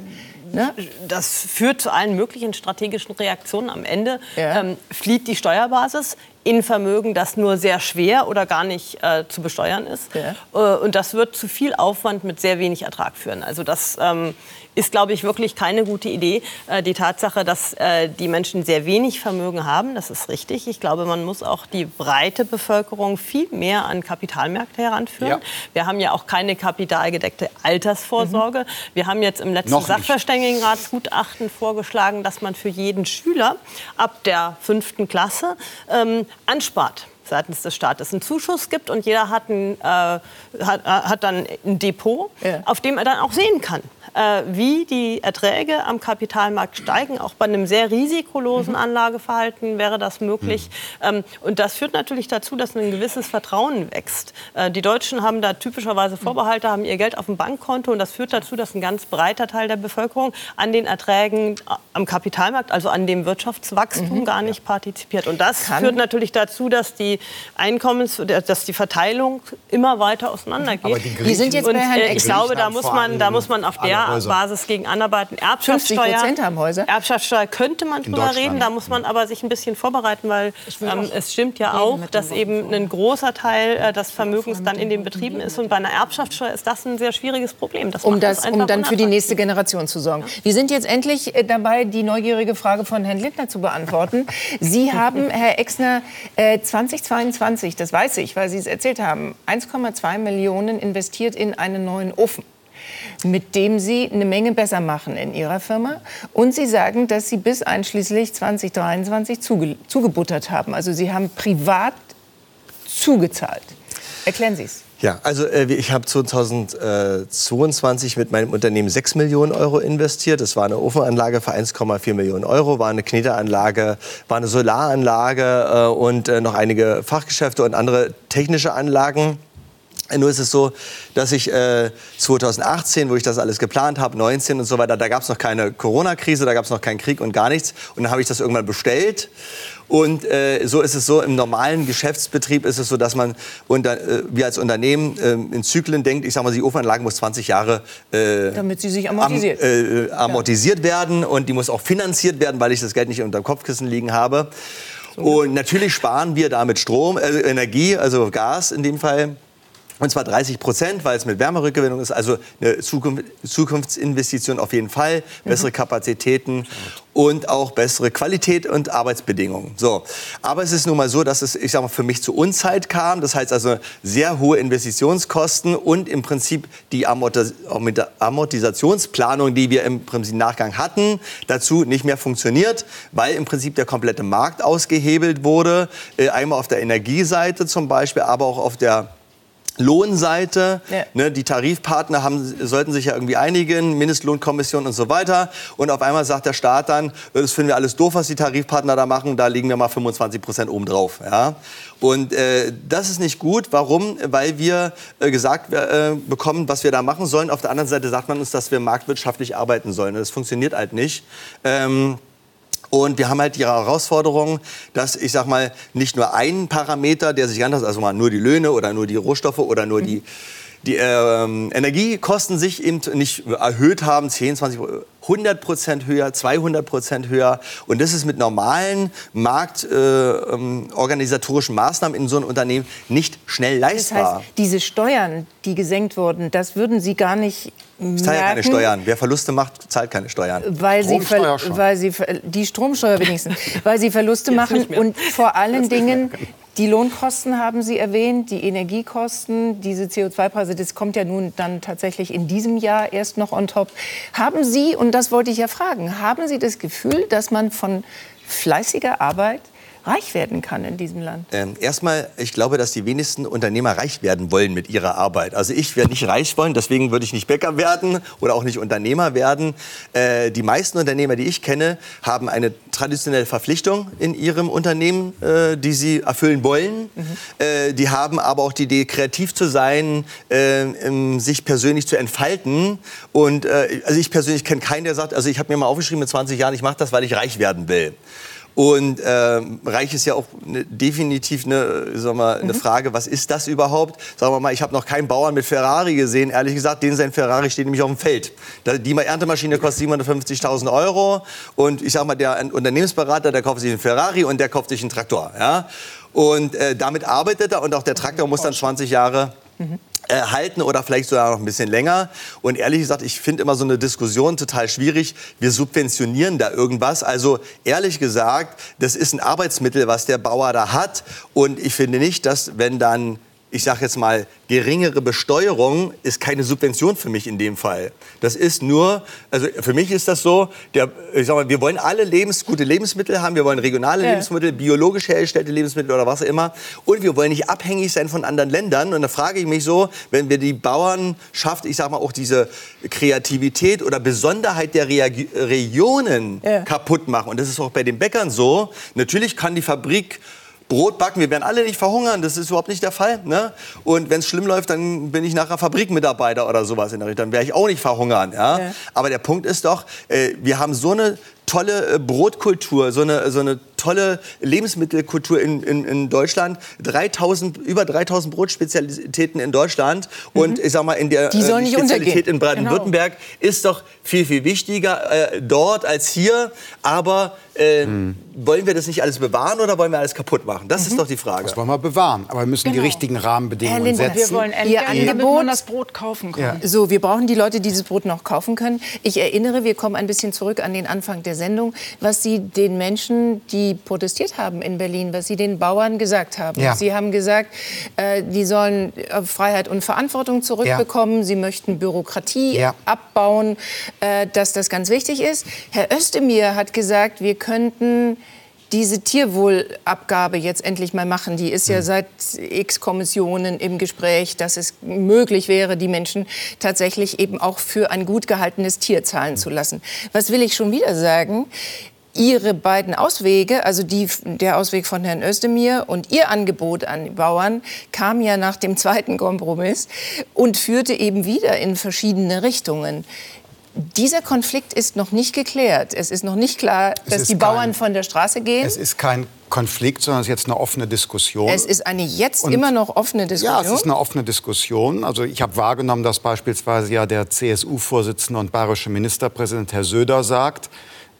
Ne? Das führt zu allen möglichen strategischen Reaktionen. Am Ende ja. ähm, flieht die Steuerbasis in Vermögen, das nur sehr schwer oder gar nicht äh, zu besteuern ist. Ja. Äh, und das wird zu viel Aufwand mit sehr wenig Ertrag führen. Also das ähm, ist, glaube ich, wirklich keine gute Idee. Äh, die Tatsache, dass äh, die Menschen sehr wenig Vermögen haben, das ist richtig. Ich glaube, man muss auch die breite Bevölkerung viel mehr an Kapitalmärkte heranführen. Ja. Wir haben ja auch keine kapitalgedeckte Altersvorsorge. Mhm. Wir haben jetzt im letzten Sachverständigenratsgutachten vorgeschlagen, dass man für jeden Schüler ab der fünften Klasse ähm, anspart seitens des Staates einen Zuschuss gibt und jeder hat, ein, äh, hat, hat dann ein Depot, ja. auf dem er dann auch sehen kann, äh, wie die Erträge am Kapitalmarkt steigen. Auch bei einem sehr risikolosen mhm. Anlageverhalten wäre das möglich. Mhm. und das führt natürlich dazu, dass ein gewisses Vertrauen wächst. Äh, die Deutschen haben da typischerweise Vorbehalte, haben ihr Geld auf dem Bankkonto und das führt dazu, dass ein ganz breiter Teil der Bevölkerung an den Erträgen am Kapitalmarkt, also an dem Wirtschaftswachstum, mhm. gar nicht partizipiert. Und das Kann. führt natürlich dazu, dass die Einkommens, dass die Verteilung immer weiter auseinandergeht. Aber die, die sind jetzt bei Herrn äh, ich glaube, da muss man, da muss man auf der Basis gegen anarbeiten. Erbschaftssteuer, haben Häuser. Erbschaftssteuer könnte man drüber reden, da muss man aber sich ein bisschen vorbereiten, weil ähm, es stimmt ja auch, dass eben ein großer Teil äh, des Vermögens dann in den Betrieben ist. Und bei einer Erbschaftssteuer ist das ein sehr schwieriges Problem. Das um, das, um dann für die nächste Generation zu sorgen. Ja. Wir sind jetzt endlich äh, dabei, die neugierige Frage von Herrn Lindner zu beantworten. Sie haben, (laughs) Herr Exner, äh, 2022, das weiß ich, weil Sie es erzählt haben, 1,2 Millionen investiert in einen neuen Ofen mit dem Sie eine Menge besser machen in Ihrer Firma. Und Sie sagen, dass Sie bis einschließlich 2023 zuge zugebuttert haben. Also Sie haben privat zugezahlt. Erklären Sie es. Ja, also äh, ich habe 2022 mit meinem Unternehmen 6 Millionen Euro investiert. Das war eine Ofenanlage für 1,4 Millionen Euro, war eine Kneteranlage, war eine Solaranlage äh, und äh, noch einige Fachgeschäfte und andere technische Anlagen. Nur ist es so, dass ich äh, 2018, wo ich das alles geplant habe, 19 und so weiter, da gab es noch keine Corona-Krise, da gab es noch keinen Krieg und gar nichts. Und dann habe ich das irgendwann bestellt. Und äh, so ist es so, im normalen Geschäftsbetrieb ist es so, dass man, unter, äh, wir als Unternehmen äh, in Zyklen denkt, ich sage mal, die Ofenanlage muss 20 Jahre äh, Damit sie sich amortisiert. Am, äh, amortisiert ja. werden und die muss auch finanziert werden, weil ich das Geld nicht unter dem Kopfkissen liegen habe. So. Und natürlich sparen wir damit Strom, äh, Energie, also Gas in dem Fall. Und zwar 30 Prozent, weil es mit Wärmerückgewinnung ist. Also eine Zukunft, Zukunftsinvestition auf jeden Fall. Bessere mhm. Kapazitäten und auch bessere Qualität und Arbeitsbedingungen. So. Aber es ist nun mal so, dass es, ich sag mal, für mich zu Unzeit kam. Das heißt also sehr hohe Investitionskosten und im Prinzip die Amortisationsplanung, die wir im Prinzip Nachgang hatten, dazu nicht mehr funktioniert, weil im Prinzip der komplette Markt ausgehebelt wurde. Äh, einmal auf der Energieseite zum Beispiel, aber auch auf der Lohnseite, ja. ne, die Tarifpartner haben, sollten sich ja irgendwie einigen, Mindestlohnkommission und so weiter. Und auf einmal sagt der Staat dann, das finden wir alles doof, was die Tarifpartner da machen, da legen wir mal 25 Prozent obendrauf. Ja? Und äh, das ist nicht gut. Warum? Weil wir äh, gesagt äh, bekommen, was wir da machen sollen. Auf der anderen Seite sagt man uns, dass wir marktwirtschaftlich arbeiten sollen. Das funktioniert halt nicht. Ähm, und wir haben halt die Herausforderung, dass ich sag mal nicht nur ein Parameter, der sich anders, also mal nur die Löhne oder nur die Rohstoffe oder nur die die ähm, Energiekosten sich eben nicht erhöht haben, 10, 20 100 Prozent höher, 200 Prozent höher. Und das ist mit normalen marktorganisatorischen äh, ähm, Maßnahmen in so einem Unternehmen nicht schnell leistbar. Das heißt, diese Steuern, die gesenkt wurden, das würden Sie gar nicht merken. Ich zahle ja keine Steuern. Wer Verluste macht, zahlt keine Steuern. Weil sie, weil sie die Stromsteuer wenigstens, (laughs) weil sie Verluste machen und vor allen (laughs) Dingen die Lohnkosten haben Sie erwähnt, die Energiekosten, diese CO2-Preise, das kommt ja nun dann tatsächlich in diesem Jahr erst noch on top. Haben Sie, und das wollte ich ja fragen, haben Sie das Gefühl, dass man von fleißiger Arbeit reich werden kann in diesem Land? Ähm, erstmal, ich glaube, dass die wenigsten Unternehmer reich werden wollen mit ihrer Arbeit. Also ich werde nicht reich wollen, deswegen würde ich nicht Bäcker werden oder auch nicht Unternehmer werden. Äh, die meisten Unternehmer, die ich kenne, haben eine traditionelle Verpflichtung in ihrem Unternehmen, äh, die sie erfüllen wollen. Mhm. Äh, die haben aber auch die Idee, kreativ zu sein, äh, sich persönlich zu entfalten. Und äh, also ich persönlich kenne keinen, der sagt, also ich habe mir mal aufgeschrieben mit 20 Jahren, ich mache das, weil ich reich werden will. Und äh, Reich ist ja auch ne, definitiv eine, mal, eine mhm. Frage, was ist das überhaupt? Sagen wir mal, ich habe noch keinen Bauern mit Ferrari gesehen, ehrlich gesagt. Den sein Ferrari steht nämlich auf dem Feld. Die Erntemaschine kostet 750.000 Euro. Und ich sage mal, der Unternehmensberater, der kauft sich einen Ferrari und der kauft sich einen Traktor. Ja? Und äh, damit arbeitet er und auch der Traktor muss dann 20 Jahre mhm halten oder vielleicht sogar noch ein bisschen länger. Und ehrlich gesagt, ich finde immer so eine Diskussion total schwierig. Wir subventionieren da irgendwas. Also ehrlich gesagt, das ist ein Arbeitsmittel, was der Bauer da hat. Und ich finde nicht, dass wenn dann ich sage jetzt mal, geringere Besteuerung ist keine Subvention für mich in dem Fall. Das ist nur, also für mich ist das so, der, ich sag mal, wir wollen alle lebens, gute Lebensmittel haben, wir wollen regionale ja. Lebensmittel, biologisch hergestellte Lebensmittel oder was auch immer. Und wir wollen nicht abhängig sein von anderen Ländern. Und da frage ich mich so, wenn wir die Bauernschaft, ich sage mal auch diese Kreativität oder Besonderheit der Reag Regionen ja. kaputt machen. Und das ist auch bei den Bäckern so. Natürlich kann die Fabrik Brot backen. Wir werden alle nicht verhungern, das ist überhaupt nicht der Fall. Ne? Und wenn es schlimm läuft, dann bin ich nachher Fabrikmitarbeiter oder sowas in der Richtung. Dann werde ich auch nicht verhungern. Ja? ja? Aber der Punkt ist doch, äh, wir haben so eine tolle äh, Brotkultur, so eine, so eine tolle Lebensmittelkultur in, in, in Deutschland. 3000, über 3000 Brotspezialitäten in Deutschland. Mhm. Und ich sag mal, in der die äh, Spezialität in Baden-Württemberg genau. ist doch viel, viel wichtiger äh, dort als hier. Aber äh, mhm. wollen wir das nicht alles bewahren oder wollen wir alles kaputt machen? Das mhm. ist doch die Frage. Das wollen wir bewahren. Aber wir müssen genau. die richtigen Rahmenbedingungen Herr setzen. Wir wollen Ihr Angebot, man das Brot kaufen kann. Ja. So, wir brauchen die Leute, die dieses Brot noch kaufen können. Ich erinnere, wir kommen ein bisschen zurück an den Anfang der Sendung, was Sie den Menschen, die protestiert haben in Berlin, was Sie den Bauern gesagt haben. Ja. Sie haben gesagt, äh, die sollen äh, Freiheit und Verantwortung zurückbekommen. Ja. Sie möchten Bürokratie ja. abbauen, äh, dass das ganz wichtig ist. Herr Özdemir hat gesagt, wir könnten diese Tierwohlabgabe jetzt endlich mal machen. Die ist ja hm. seit x Kommissionen im Gespräch, dass es möglich wäre, die Menschen tatsächlich eben auch für ein gut gehaltenes Tier zahlen zu lassen. Was will ich schon wieder sagen? Ihre beiden Auswege, also die, der Ausweg von Herrn Özdemir und Ihr Angebot an die Bauern, kam ja nach dem zweiten Kompromiss und führte eben wieder in verschiedene Richtungen. Dieser Konflikt ist noch nicht geklärt. Es ist noch nicht klar, dass die Bauern kein, von der Straße gehen. Es ist kein Konflikt, sondern es ist jetzt eine offene Diskussion. Es ist eine jetzt Und, immer noch offene Diskussion. Ja, es ist eine offene Diskussion. Also ich habe wahrgenommen, dass beispielsweise ja der CSU-Vorsitzende und bayerische Ministerpräsident Herr Söder sagt,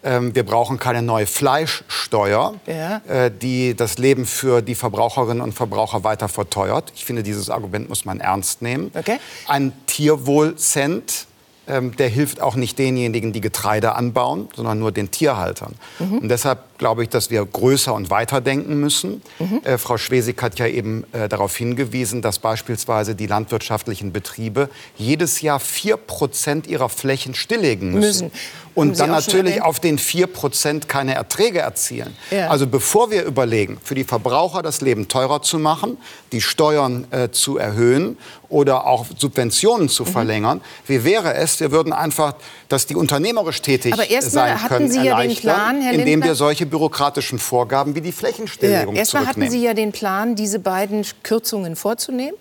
ähm, wir brauchen keine neue Fleischsteuer, ja. Äh, die das Leben für die Verbraucherinnen und Verbraucher weiter verteuert. Ich finde, dieses Argument muss man ernst nehmen. Okay. Ein Tierwohlcent der hilft auch nicht denjenigen, die Getreide anbauen, sondern nur den Tierhaltern. Mhm. Und deshalb glaube ich, dass wir größer und weiter denken müssen. Mhm. Äh, Frau Schwesig hat ja eben äh, darauf hingewiesen, dass beispielsweise die landwirtschaftlichen Betriebe jedes Jahr vier Prozent ihrer Flächen stilllegen müssen. müssen. Und dann natürlich auf den vier Prozent keine Erträge erzielen. Ja. Also bevor wir überlegen, für die Verbraucher das Leben teurer zu machen, die Steuern äh, zu erhöhen oder auch Subventionen zu mhm. verlängern, wie wäre es, wir würden einfach dass die unternehmerisch tätig Aber sein hatten können, Sie ja den Plan, Herr indem wir solche bürokratischen Vorgaben wie die Flächenstilllegung Ja, erstmal hatten. Sie ja den Plan, diese beiden Kürzungen vorzunehmen.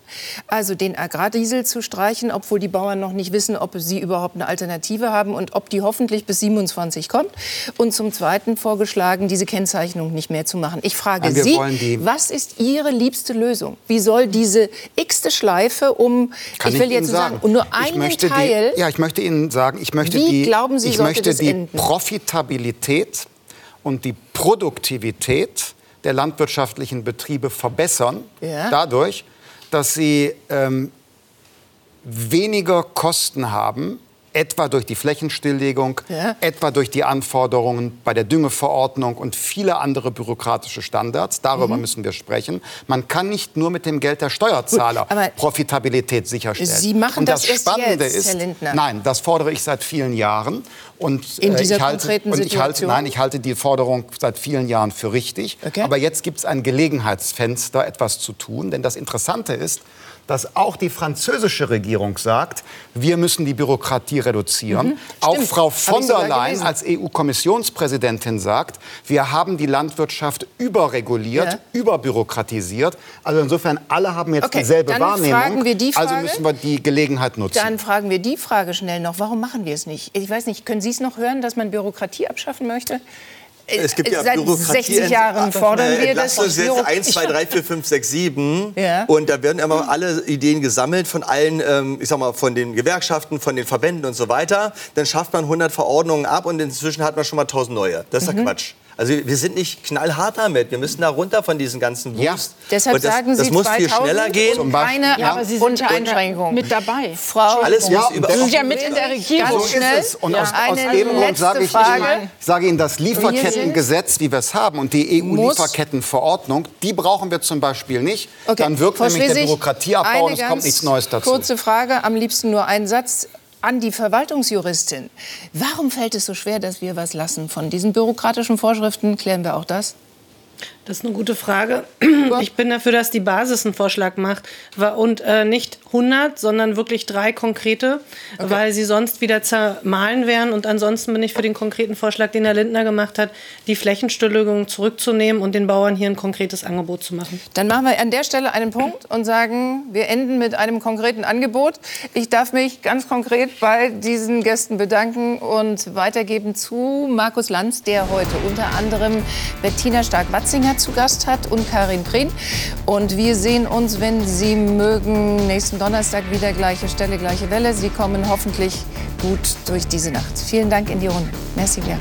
Also den Agrardiesel zu streichen, obwohl die Bauern noch nicht wissen, ob sie überhaupt eine Alternative haben und ob die hoffentlich bis 27 kommt. Und zum Zweiten vorgeschlagen, diese Kennzeichnung nicht mehr zu machen. Ich frage Nein, Sie, was ist Ihre liebste Lösung? Wie soll diese x-te Schleife um, Kann ich will ich jetzt Ihnen sagen, und nur ich einen möchte Teil, Die, ja, ich möchte Ihnen sagen, ich möchte die, glauben Sie, ich möchte die enden? Profitabilität und die Produktivität der landwirtschaftlichen Betriebe verbessern, Ja. dadurch, dass sie ähm, weniger Kosten haben, etwa durch die Flächenstilllegung, Ja. etwa durch die Anforderungen bei der Düngeverordnung und viele andere bürokratische Standards. Darüber Mhm. müssen wir sprechen. Man kann nicht nur mit dem Geld der Steuerzahler Gut, Profitabilität sicherstellen. Sie machen und das, das Spannende jetzt, ist, Herr Lindner. nein, das fordere ich seit vielen Jahren. Und, In dieser ich halte, konkreten und ich halte, Situation? Nein, ich halte die Forderung seit vielen Jahren für richtig. Okay. Aber jetzt gibt es ein Gelegenheitsfenster, etwas zu tun. Denn das Interessante ist, dass auch die französische Regierung sagt, wir müssen die Bürokratie reduzieren. Mhm, Auch stimmt. Frau von der Leyen als EU-Kommissionspräsidentin sagt, wir haben die Landwirtschaft überreguliert, Ja. überbürokratisiert. Also insofern, alle haben jetzt Okay, dieselbe dann Wahrnehmung. fragen wir die also Frage. müssen wir die Gelegenheit nutzen. Dann fragen wir die Frage schnell noch, warum machen wir es nicht? Ich weiß nicht, können Sie es noch hören, dass man Bürokratie abschaffen möchte? Es gibt ja Seit Bürokratie 60 Jahren fordern wir das. Entlastungsgesetz 1, 2, 3, 4, 5, 6, 7. Und da werden immer alle Ideen gesammelt von allen, ähm, ich sag mal, von den Gewerkschaften, von den Verbänden und so weiter. Dann schafft man 100 Verordnungen ab und inzwischen hat man schon mal 1000 neue. Das ist doch Mhm. Quatsch. Also wir sind nicht knallhart damit. Wir müssen da runter von diesen ganzen Wust. Deshalb und das, sagen das Sie muss viel 2000 schneller gehen. und keine Ja, aber Sie sind ja eine- Einschränkungen. mit dabei. Frau, Alles muss über- Sie sind ja mit in der Regierung. So schnell. ist es. Und Ja. aus, aus Eine dem Grund sage ich. Ihnen, sage Ihnen, das Lieferkettengesetz, wie wir es haben, und die EU-Lieferkettenverordnung, die brauchen wir zum Beispiel nicht. Okay. Dann wirkt Frau nämlich der Bürokratieabbau eine und es kommt nichts Neues dazu. Kurze Frage, am liebsten nur einen Satz an die Verwaltungsjuristin. Warum fällt es so schwer, dass wir was lassen von diesen bürokratischen Vorschriften? Klären wir auch das? Das ist eine gute Frage. Ich bin dafür, dass die Basis einen Vorschlag macht und äh, nicht 100, sondern wirklich drei konkrete, weil sie sonst wieder zermahlen wären. Und ansonsten bin ich für den konkreten Vorschlag, den Herr Lindner gemacht hat, die Flächenstilllegung zurückzunehmen und den Bauern hier ein konkretes Angebot zu machen. Dann machen wir an der Stelle einen Punkt und sagen, wir enden mit einem konkreten Angebot. Ich darf mich ganz konkret bei diesen Gästen bedanken und weitergeben zu Markus Lanz, der heute unter anderem Bettina Stark-Watzinger zu Gast hat und Karin Prehn. Und wir sehen uns, wenn Sie mögen, nächsten Donnerstag wieder gleiche Stelle, gleiche Welle. Sie kommen hoffentlich gut durch diese Nacht. Vielen Dank in die Runde. Merci bien.